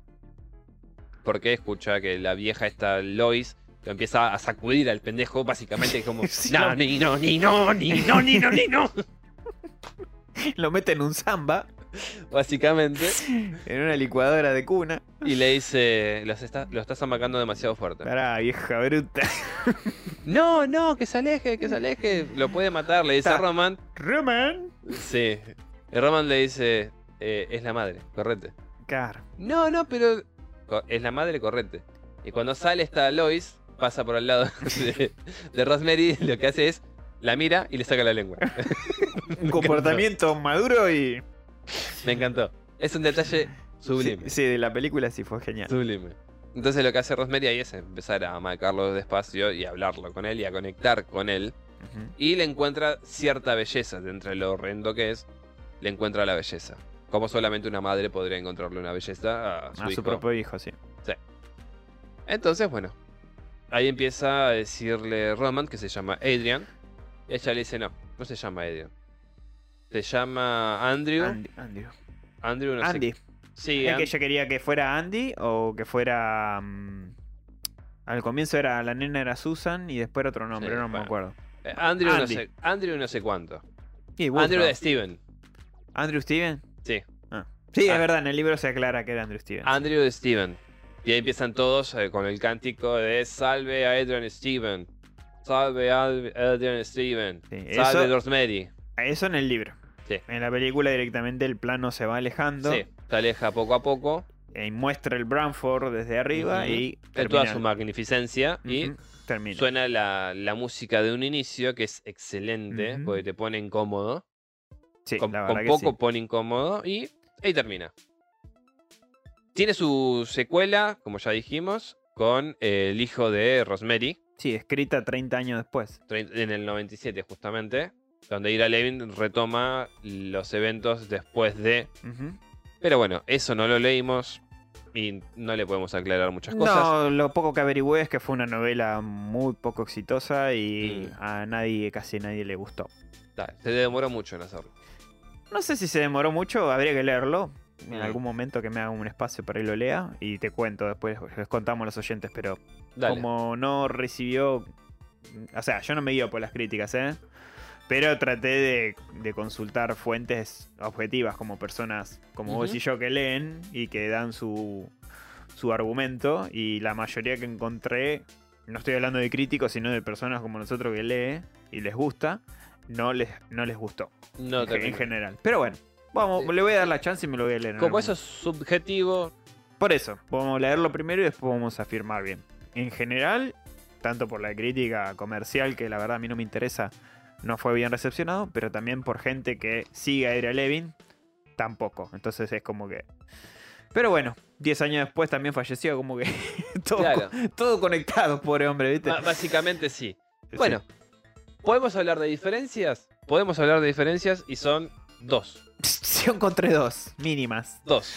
Porque escucha que la vieja esta Lois lo empieza a sacudir al pendejo, básicamente como, Sí, no, lo- ni no, ni no, ni no, ni no, ni no. Lo mete en un samba, Básicamente. en una licuadora de cuna. Y le dice, los está, lo estás amacando demasiado fuerte. Pará, vieja bruta. No, no, que se aleje, que se aleje. Lo puede matar, le dice a Está. Roman. Roman. Sí. Y Roman le dice, eh, es la madre, correte. Claro. No, no, pero es la madre, correte. Y cuando sale esta Lois, pasa por al lado de, de Rosemary, lo que hace es la mira y le saca la lengua. Un comportamiento maduro y. Me encantó. Es un detalle sublime. Sí, sí, de la película sí fue genial. Sublime. Entonces lo que hace Rosemary ahí es empezar a marcarlo despacio y a hablarlo con él y a conectar con él. Y le encuentra cierta belleza dentro de lo horrendo que es. Le encuentra la belleza. Como solamente una madre podría encontrarle una belleza a su A su hijo. propio hijo, sí. Entonces, bueno. Ahí empieza a decirle Roman que se llama Adrian. Y ella le dice, no, no se llama Adrian. Se llama Andrew. Andy. Andrew no sé- Andy. Sí, ¿Es que ella quería que fuera Andy o que fuera. mm, al comienzo era la nena era Susan y después era otro nombre, Sí, no me acuerdo. eh, Andrew, no sé, Andrew no sé cuánto. Y Andrew de Steven. ¿Andrew Steven? Sí. Ah. Sí, Ah. es verdad, en el libro se aclara que era Andrew Steven. Andrew de Steven. Y ahí empiezan todos eh, con el cántico de Salve a Adrian Steven. Salve a Ad- Adrian Steven. Sí, Salve eso- Rosemary. Eso en el libro. Sí. En la película directamente el plano se va alejando Sí, se aleja poco a poco. y muestra el Branford desde arriba y En toda termina. su magnificencia. Y termina. suena la, la música de un inicio que es excelente porque te pone incómodo. Sí, con, la poco sí. pone incómodo y ahí termina. Tiene su secuela, como ya dijimos, con eh, el hijo de Rosemary, Sí, escrita 30 años después. en el 97 justamente, donde Ira Levin retoma los eventos después de... Ujú. Pero bueno, eso no lo leímos y no le podemos aclarar muchas cosas. No, lo poco que averigüé es que fue una novela muy poco exitosa y Mm. a nadie, casi nadie le gustó. Se demoró mucho en hacerlo. No sé si se demoró mucho, habría que leerlo. En Mm. algún momento que me haga un espacio para que lo lea y te cuento después, les contamos a los oyentes, pero Dale. como no recibió, o sea, yo no me guío por las críticas, ¿eh? Pero traté de, de consultar fuentes objetivas como personas como vos y yo que leen y que dan su, su argumento y la mayoría que encontré, no estoy hablando de críticos, sino de personas como nosotros que lee y les gusta, no les, no les gustó No en, general. Pero bueno, vamos, le voy a dar la chance y me lo voy a leer. Como eso es subjetivo, por eso, vamos a leerlo primero y después vamos a afirmar bien. En general, tanto por la crítica comercial, que la verdad a mí no me interesa, no fue bien recepcionado, pero también por gente que sigue a Levin, tampoco. Entonces es como que... Pero bueno, 10 años después también falleció, como que todo, Claro. todo conectado, pobre hombre, ¿viste? básicamente sí. Sí. Bueno, ¿podemos hablar de diferencias? Podemos hablar de diferencias y son dos. Yo encontré dos, mínimas. Dos.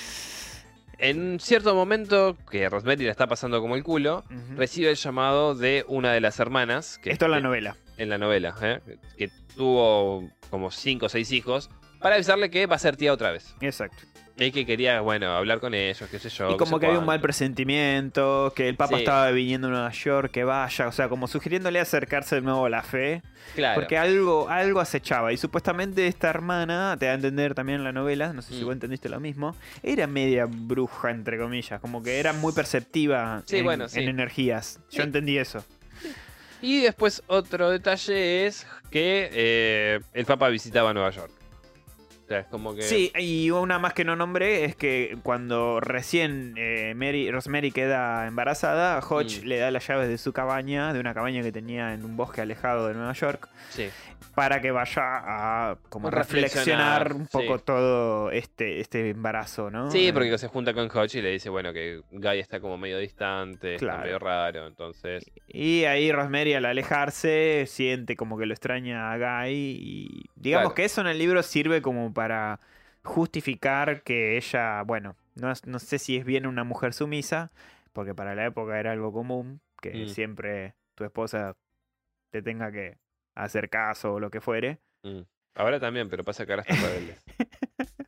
En cierto momento, que Rosemary la está pasando como el culo, recibe el llamado de una de las hermanas. Que Esto es la novela. En la novela, ¿eh? que tuvo como cinco o seis hijos, para avisarle que va a ser tía otra vez. Exacto. Y que quería, bueno, hablar con ellos, qué sé yo. Y como que había un mal presentimiento, que el Papa Sí. estaba viniendo a Nueva York, que vaya, o sea, como sugiriéndole acercarse de nuevo a la fe, Claro. porque algo, algo acechaba. Y supuestamente esta hermana, te da a entender también en la novela, no sé si Mm. vos entendiste lo mismo, era media bruja, entre comillas, como que era muy perceptiva Sí, en, bueno, sí. en energías. Yo entendí eso. Y después otro detalle es que eh, el Papa visitaba Nueva York. O sea, es como que... Sí, y una más que no nombré es que cuando recién eh, Mary, Rosemary queda embarazada, Hodge Mm. le da las llaves de su cabaña, de una cabaña que tenía en un bosque alejado de Nueva York, sí. Para que vaya a como Reflexionar, reflexionar un poco sí. todo este, este embarazo, ¿no? Sí, porque se junta con Hodge y le dice, bueno, que Guy está como medio distante, está medio raro, entonces... Y ahí Rosemary al alejarse siente como que lo extraña a Guy y digamos Claro. que eso en el libro sirve como para justificar que ella, bueno, no, es- no sé si es bien una mujer sumisa, porque para la época era algo común, que Mm. siempre tu esposa te tenga que hacer caso o lo que fuere. mm. Ahora también, pero pasa que ahora está rebelde.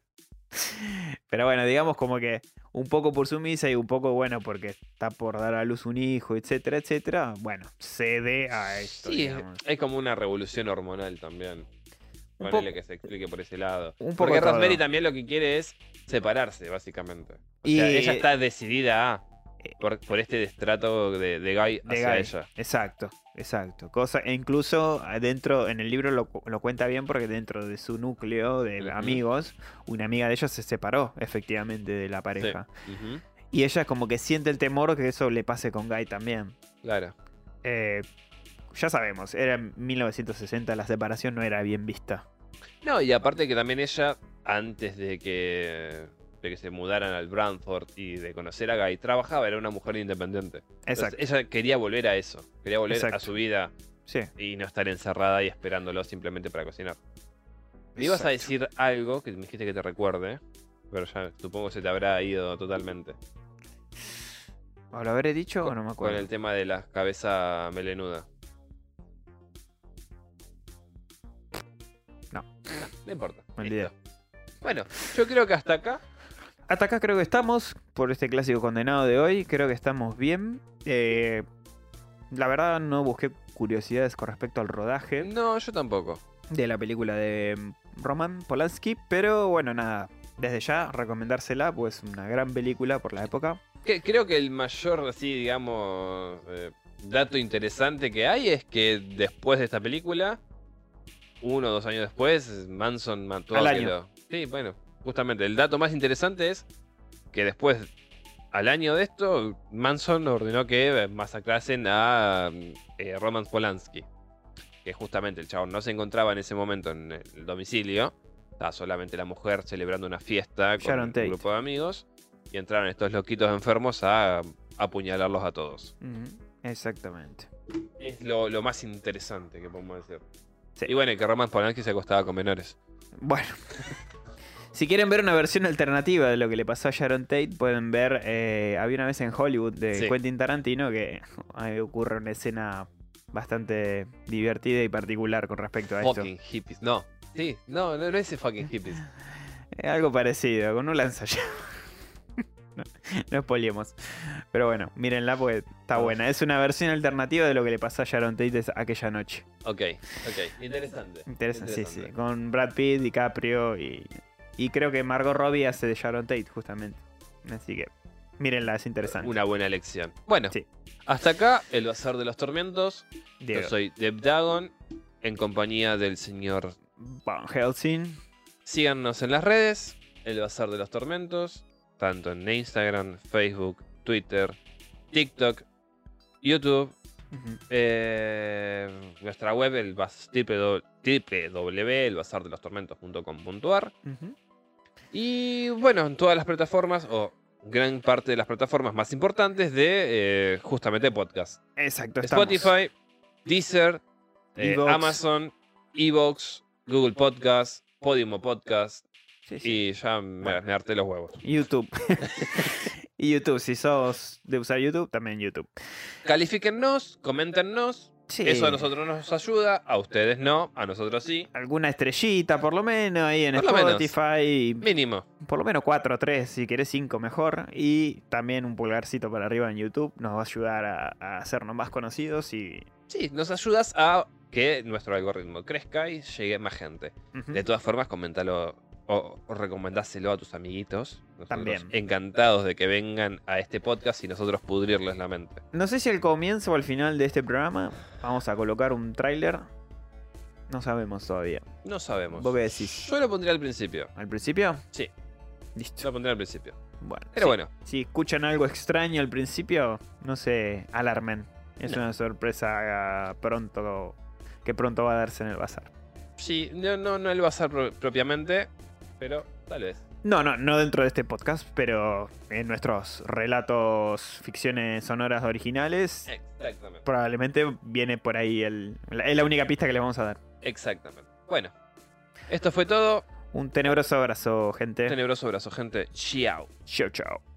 Pero bueno, digamos como que un poco por sumisa y un poco, bueno, porque está por dar a luz un hijo, etcétera, etcétera. Bueno, cede a esto. Sí, es, digamos. es como una revolución hormonal también. Un Ponele que se explique por ese lado. Un poco Porque todo. Rosemary también lo que quiere es separarse, básicamente. O Y- sea, ella está decidida a, Eh, por, por este destrato de, de Guy de hacia Guy. ella. Exacto, exacto. Cosa, e incluso adentro, en el libro lo, lo cuenta bien porque dentro de su núcleo de amigos, una amiga de ellos se separó efectivamente de la Sí. pareja. Y ella como que siente el temor que eso le pase con Guy también. Claro. Eh, ya sabemos, era en 1960, la separación no era bien vista. No, y aparte que también ella, antes de que, de que se mudaran al Brantford y de conocer a Guy, trabajaba, era una mujer independiente. Entonces, Exacto. ella quería volver a eso. Quería volver Exacto. a su vida Sí. y no estar encerrada y esperándolo simplemente para cocinar. Me ibas a decir algo que me dijiste que te recuerde, pero ya supongo que se te habrá ido totalmente. ¿O lo habré dicho o no me Con acuerdo? el tema de la cabeza melenuda. No. No importa. Listo. olvidé. Bueno, yo creo que hasta acá. Hasta acá creo que estamos por este clásico condenado de hoy. Creo que estamos bien. Eh, la verdad no busqué curiosidades con respecto al rodaje No, yo tampoco. de la película de mm, Roman Polanski. Pero bueno, nada. Desde ya recomendársela, pues una gran película por la época. Que- creo que el mayor, así, digamos, eh, dato interesante que hay es que después de esta película, uno o dos años después, Manson mató Al a año. Sí, bueno, justamente el dato más interesante es que después, al año de esto, Manson ordenó que masacrasen a eh, Roman Polanski. Que justamente el chabón no se encontraba en ese momento en el domicilio. Estaba solamente la mujer celebrando una fiesta con un grupo de amigos. Y entraron estos loquitos enfermos a apuñalarlos a todos. Exactamente. Es lo, lo más interesante que podemos decir. Sí. Y bueno, que Roman Polanski se acostaba con menores. Bueno. Si quieren ver una versión alternativa de lo que le pasó a Sharon Tate, pueden ver. eh, había una vez en Hollywood de Sí. Quentin Tarantino que ahí ocurre una escena bastante divertida y particular con respecto a esto. Fucking hippies. No. Sí, no, no, no ese fucking hippies. Eh, Algo parecido, con un lanzallamas. no, no spoilemos. Pero bueno, mírenla porque está buena. Es una versión alternativa de lo que le pasó a Sharon Tate aquella noche. Ok, ok. Interesante. Interesante, sí, sí. Con Brad Pitt, DiCaprio y, y creo que Margot Robbie hace de Sharon Tate, justamente. Así que mírenla, es interesante. Una buena elección. Bueno, Sí. hasta acá el Bazar de los Tormentos. Diego. Yo soy Deb Dagon, en compañía del señor. Van Helsing. Síganos en las redes, el Bazar de los Tormentos, tanto en Instagram, Facebook, Twitter, TikTok, YouTube, Ujú. eh, nuestra web, el www.elbazardelostormentos.com.ar Ujú. Y bueno, en todas las plataformas, o gran parte de las plataformas más importantes de eh, justamente podcast. Exacto, estamos. Spotify, Deezer, eh, Evox. Amazon, Evox, Google Podcast, Podimo Podcast Sí, sí. y ya me, Bueno. me harté los huevos. YouTube. y YouTube, si sos de usar YouTube, también YouTube. Califíquennos, coméntenos. Sí. Eso a nosotros nos ayuda, a ustedes no, a nosotros sí. Alguna estrellita, por lo menos, ahí en Por lo menos. Spotify. Mínimo. Por lo menos 4 o 3, si querés 5 mejor. Y también un pulgarcito para arriba en YouTube. Nos va a ayudar a, a hacernos más conocidos y. Sí, nos ayudas a que nuestro algoritmo crezca y llegue más gente. De todas formas, coméntalo o, o recomendáselo a tus amiguitos. Nosotros También. Encantados de que vengan a este podcast y nosotros pudrirles la mente. No sé si al comienzo o al final de este programa vamos a colocar un tráiler. No sabemos todavía. No sabemos. ¿Vos qué decís? Yo lo pondría al principio. ¿Al principio? Sí. Listo. Lo pondría al principio. Bueno. Pero bueno, Si escuchan algo extraño al principio, no se alarmen. Es No. una sorpresa pronto que pronto va a darse en el bazar. sí, no, no, no el bazar pro- propiamente, pero tal vez. No, no, no dentro de este podcast, pero en nuestros relatos, ficciones sonoras originales, Exactamente. probablemente viene por ahí el, la- es la única pista que le vamos a dar. Exactamente. Bueno, esto fue todo. Un tenebroso abrazo, gente. Tenebroso abrazo, gente. Chao. Chao, chao.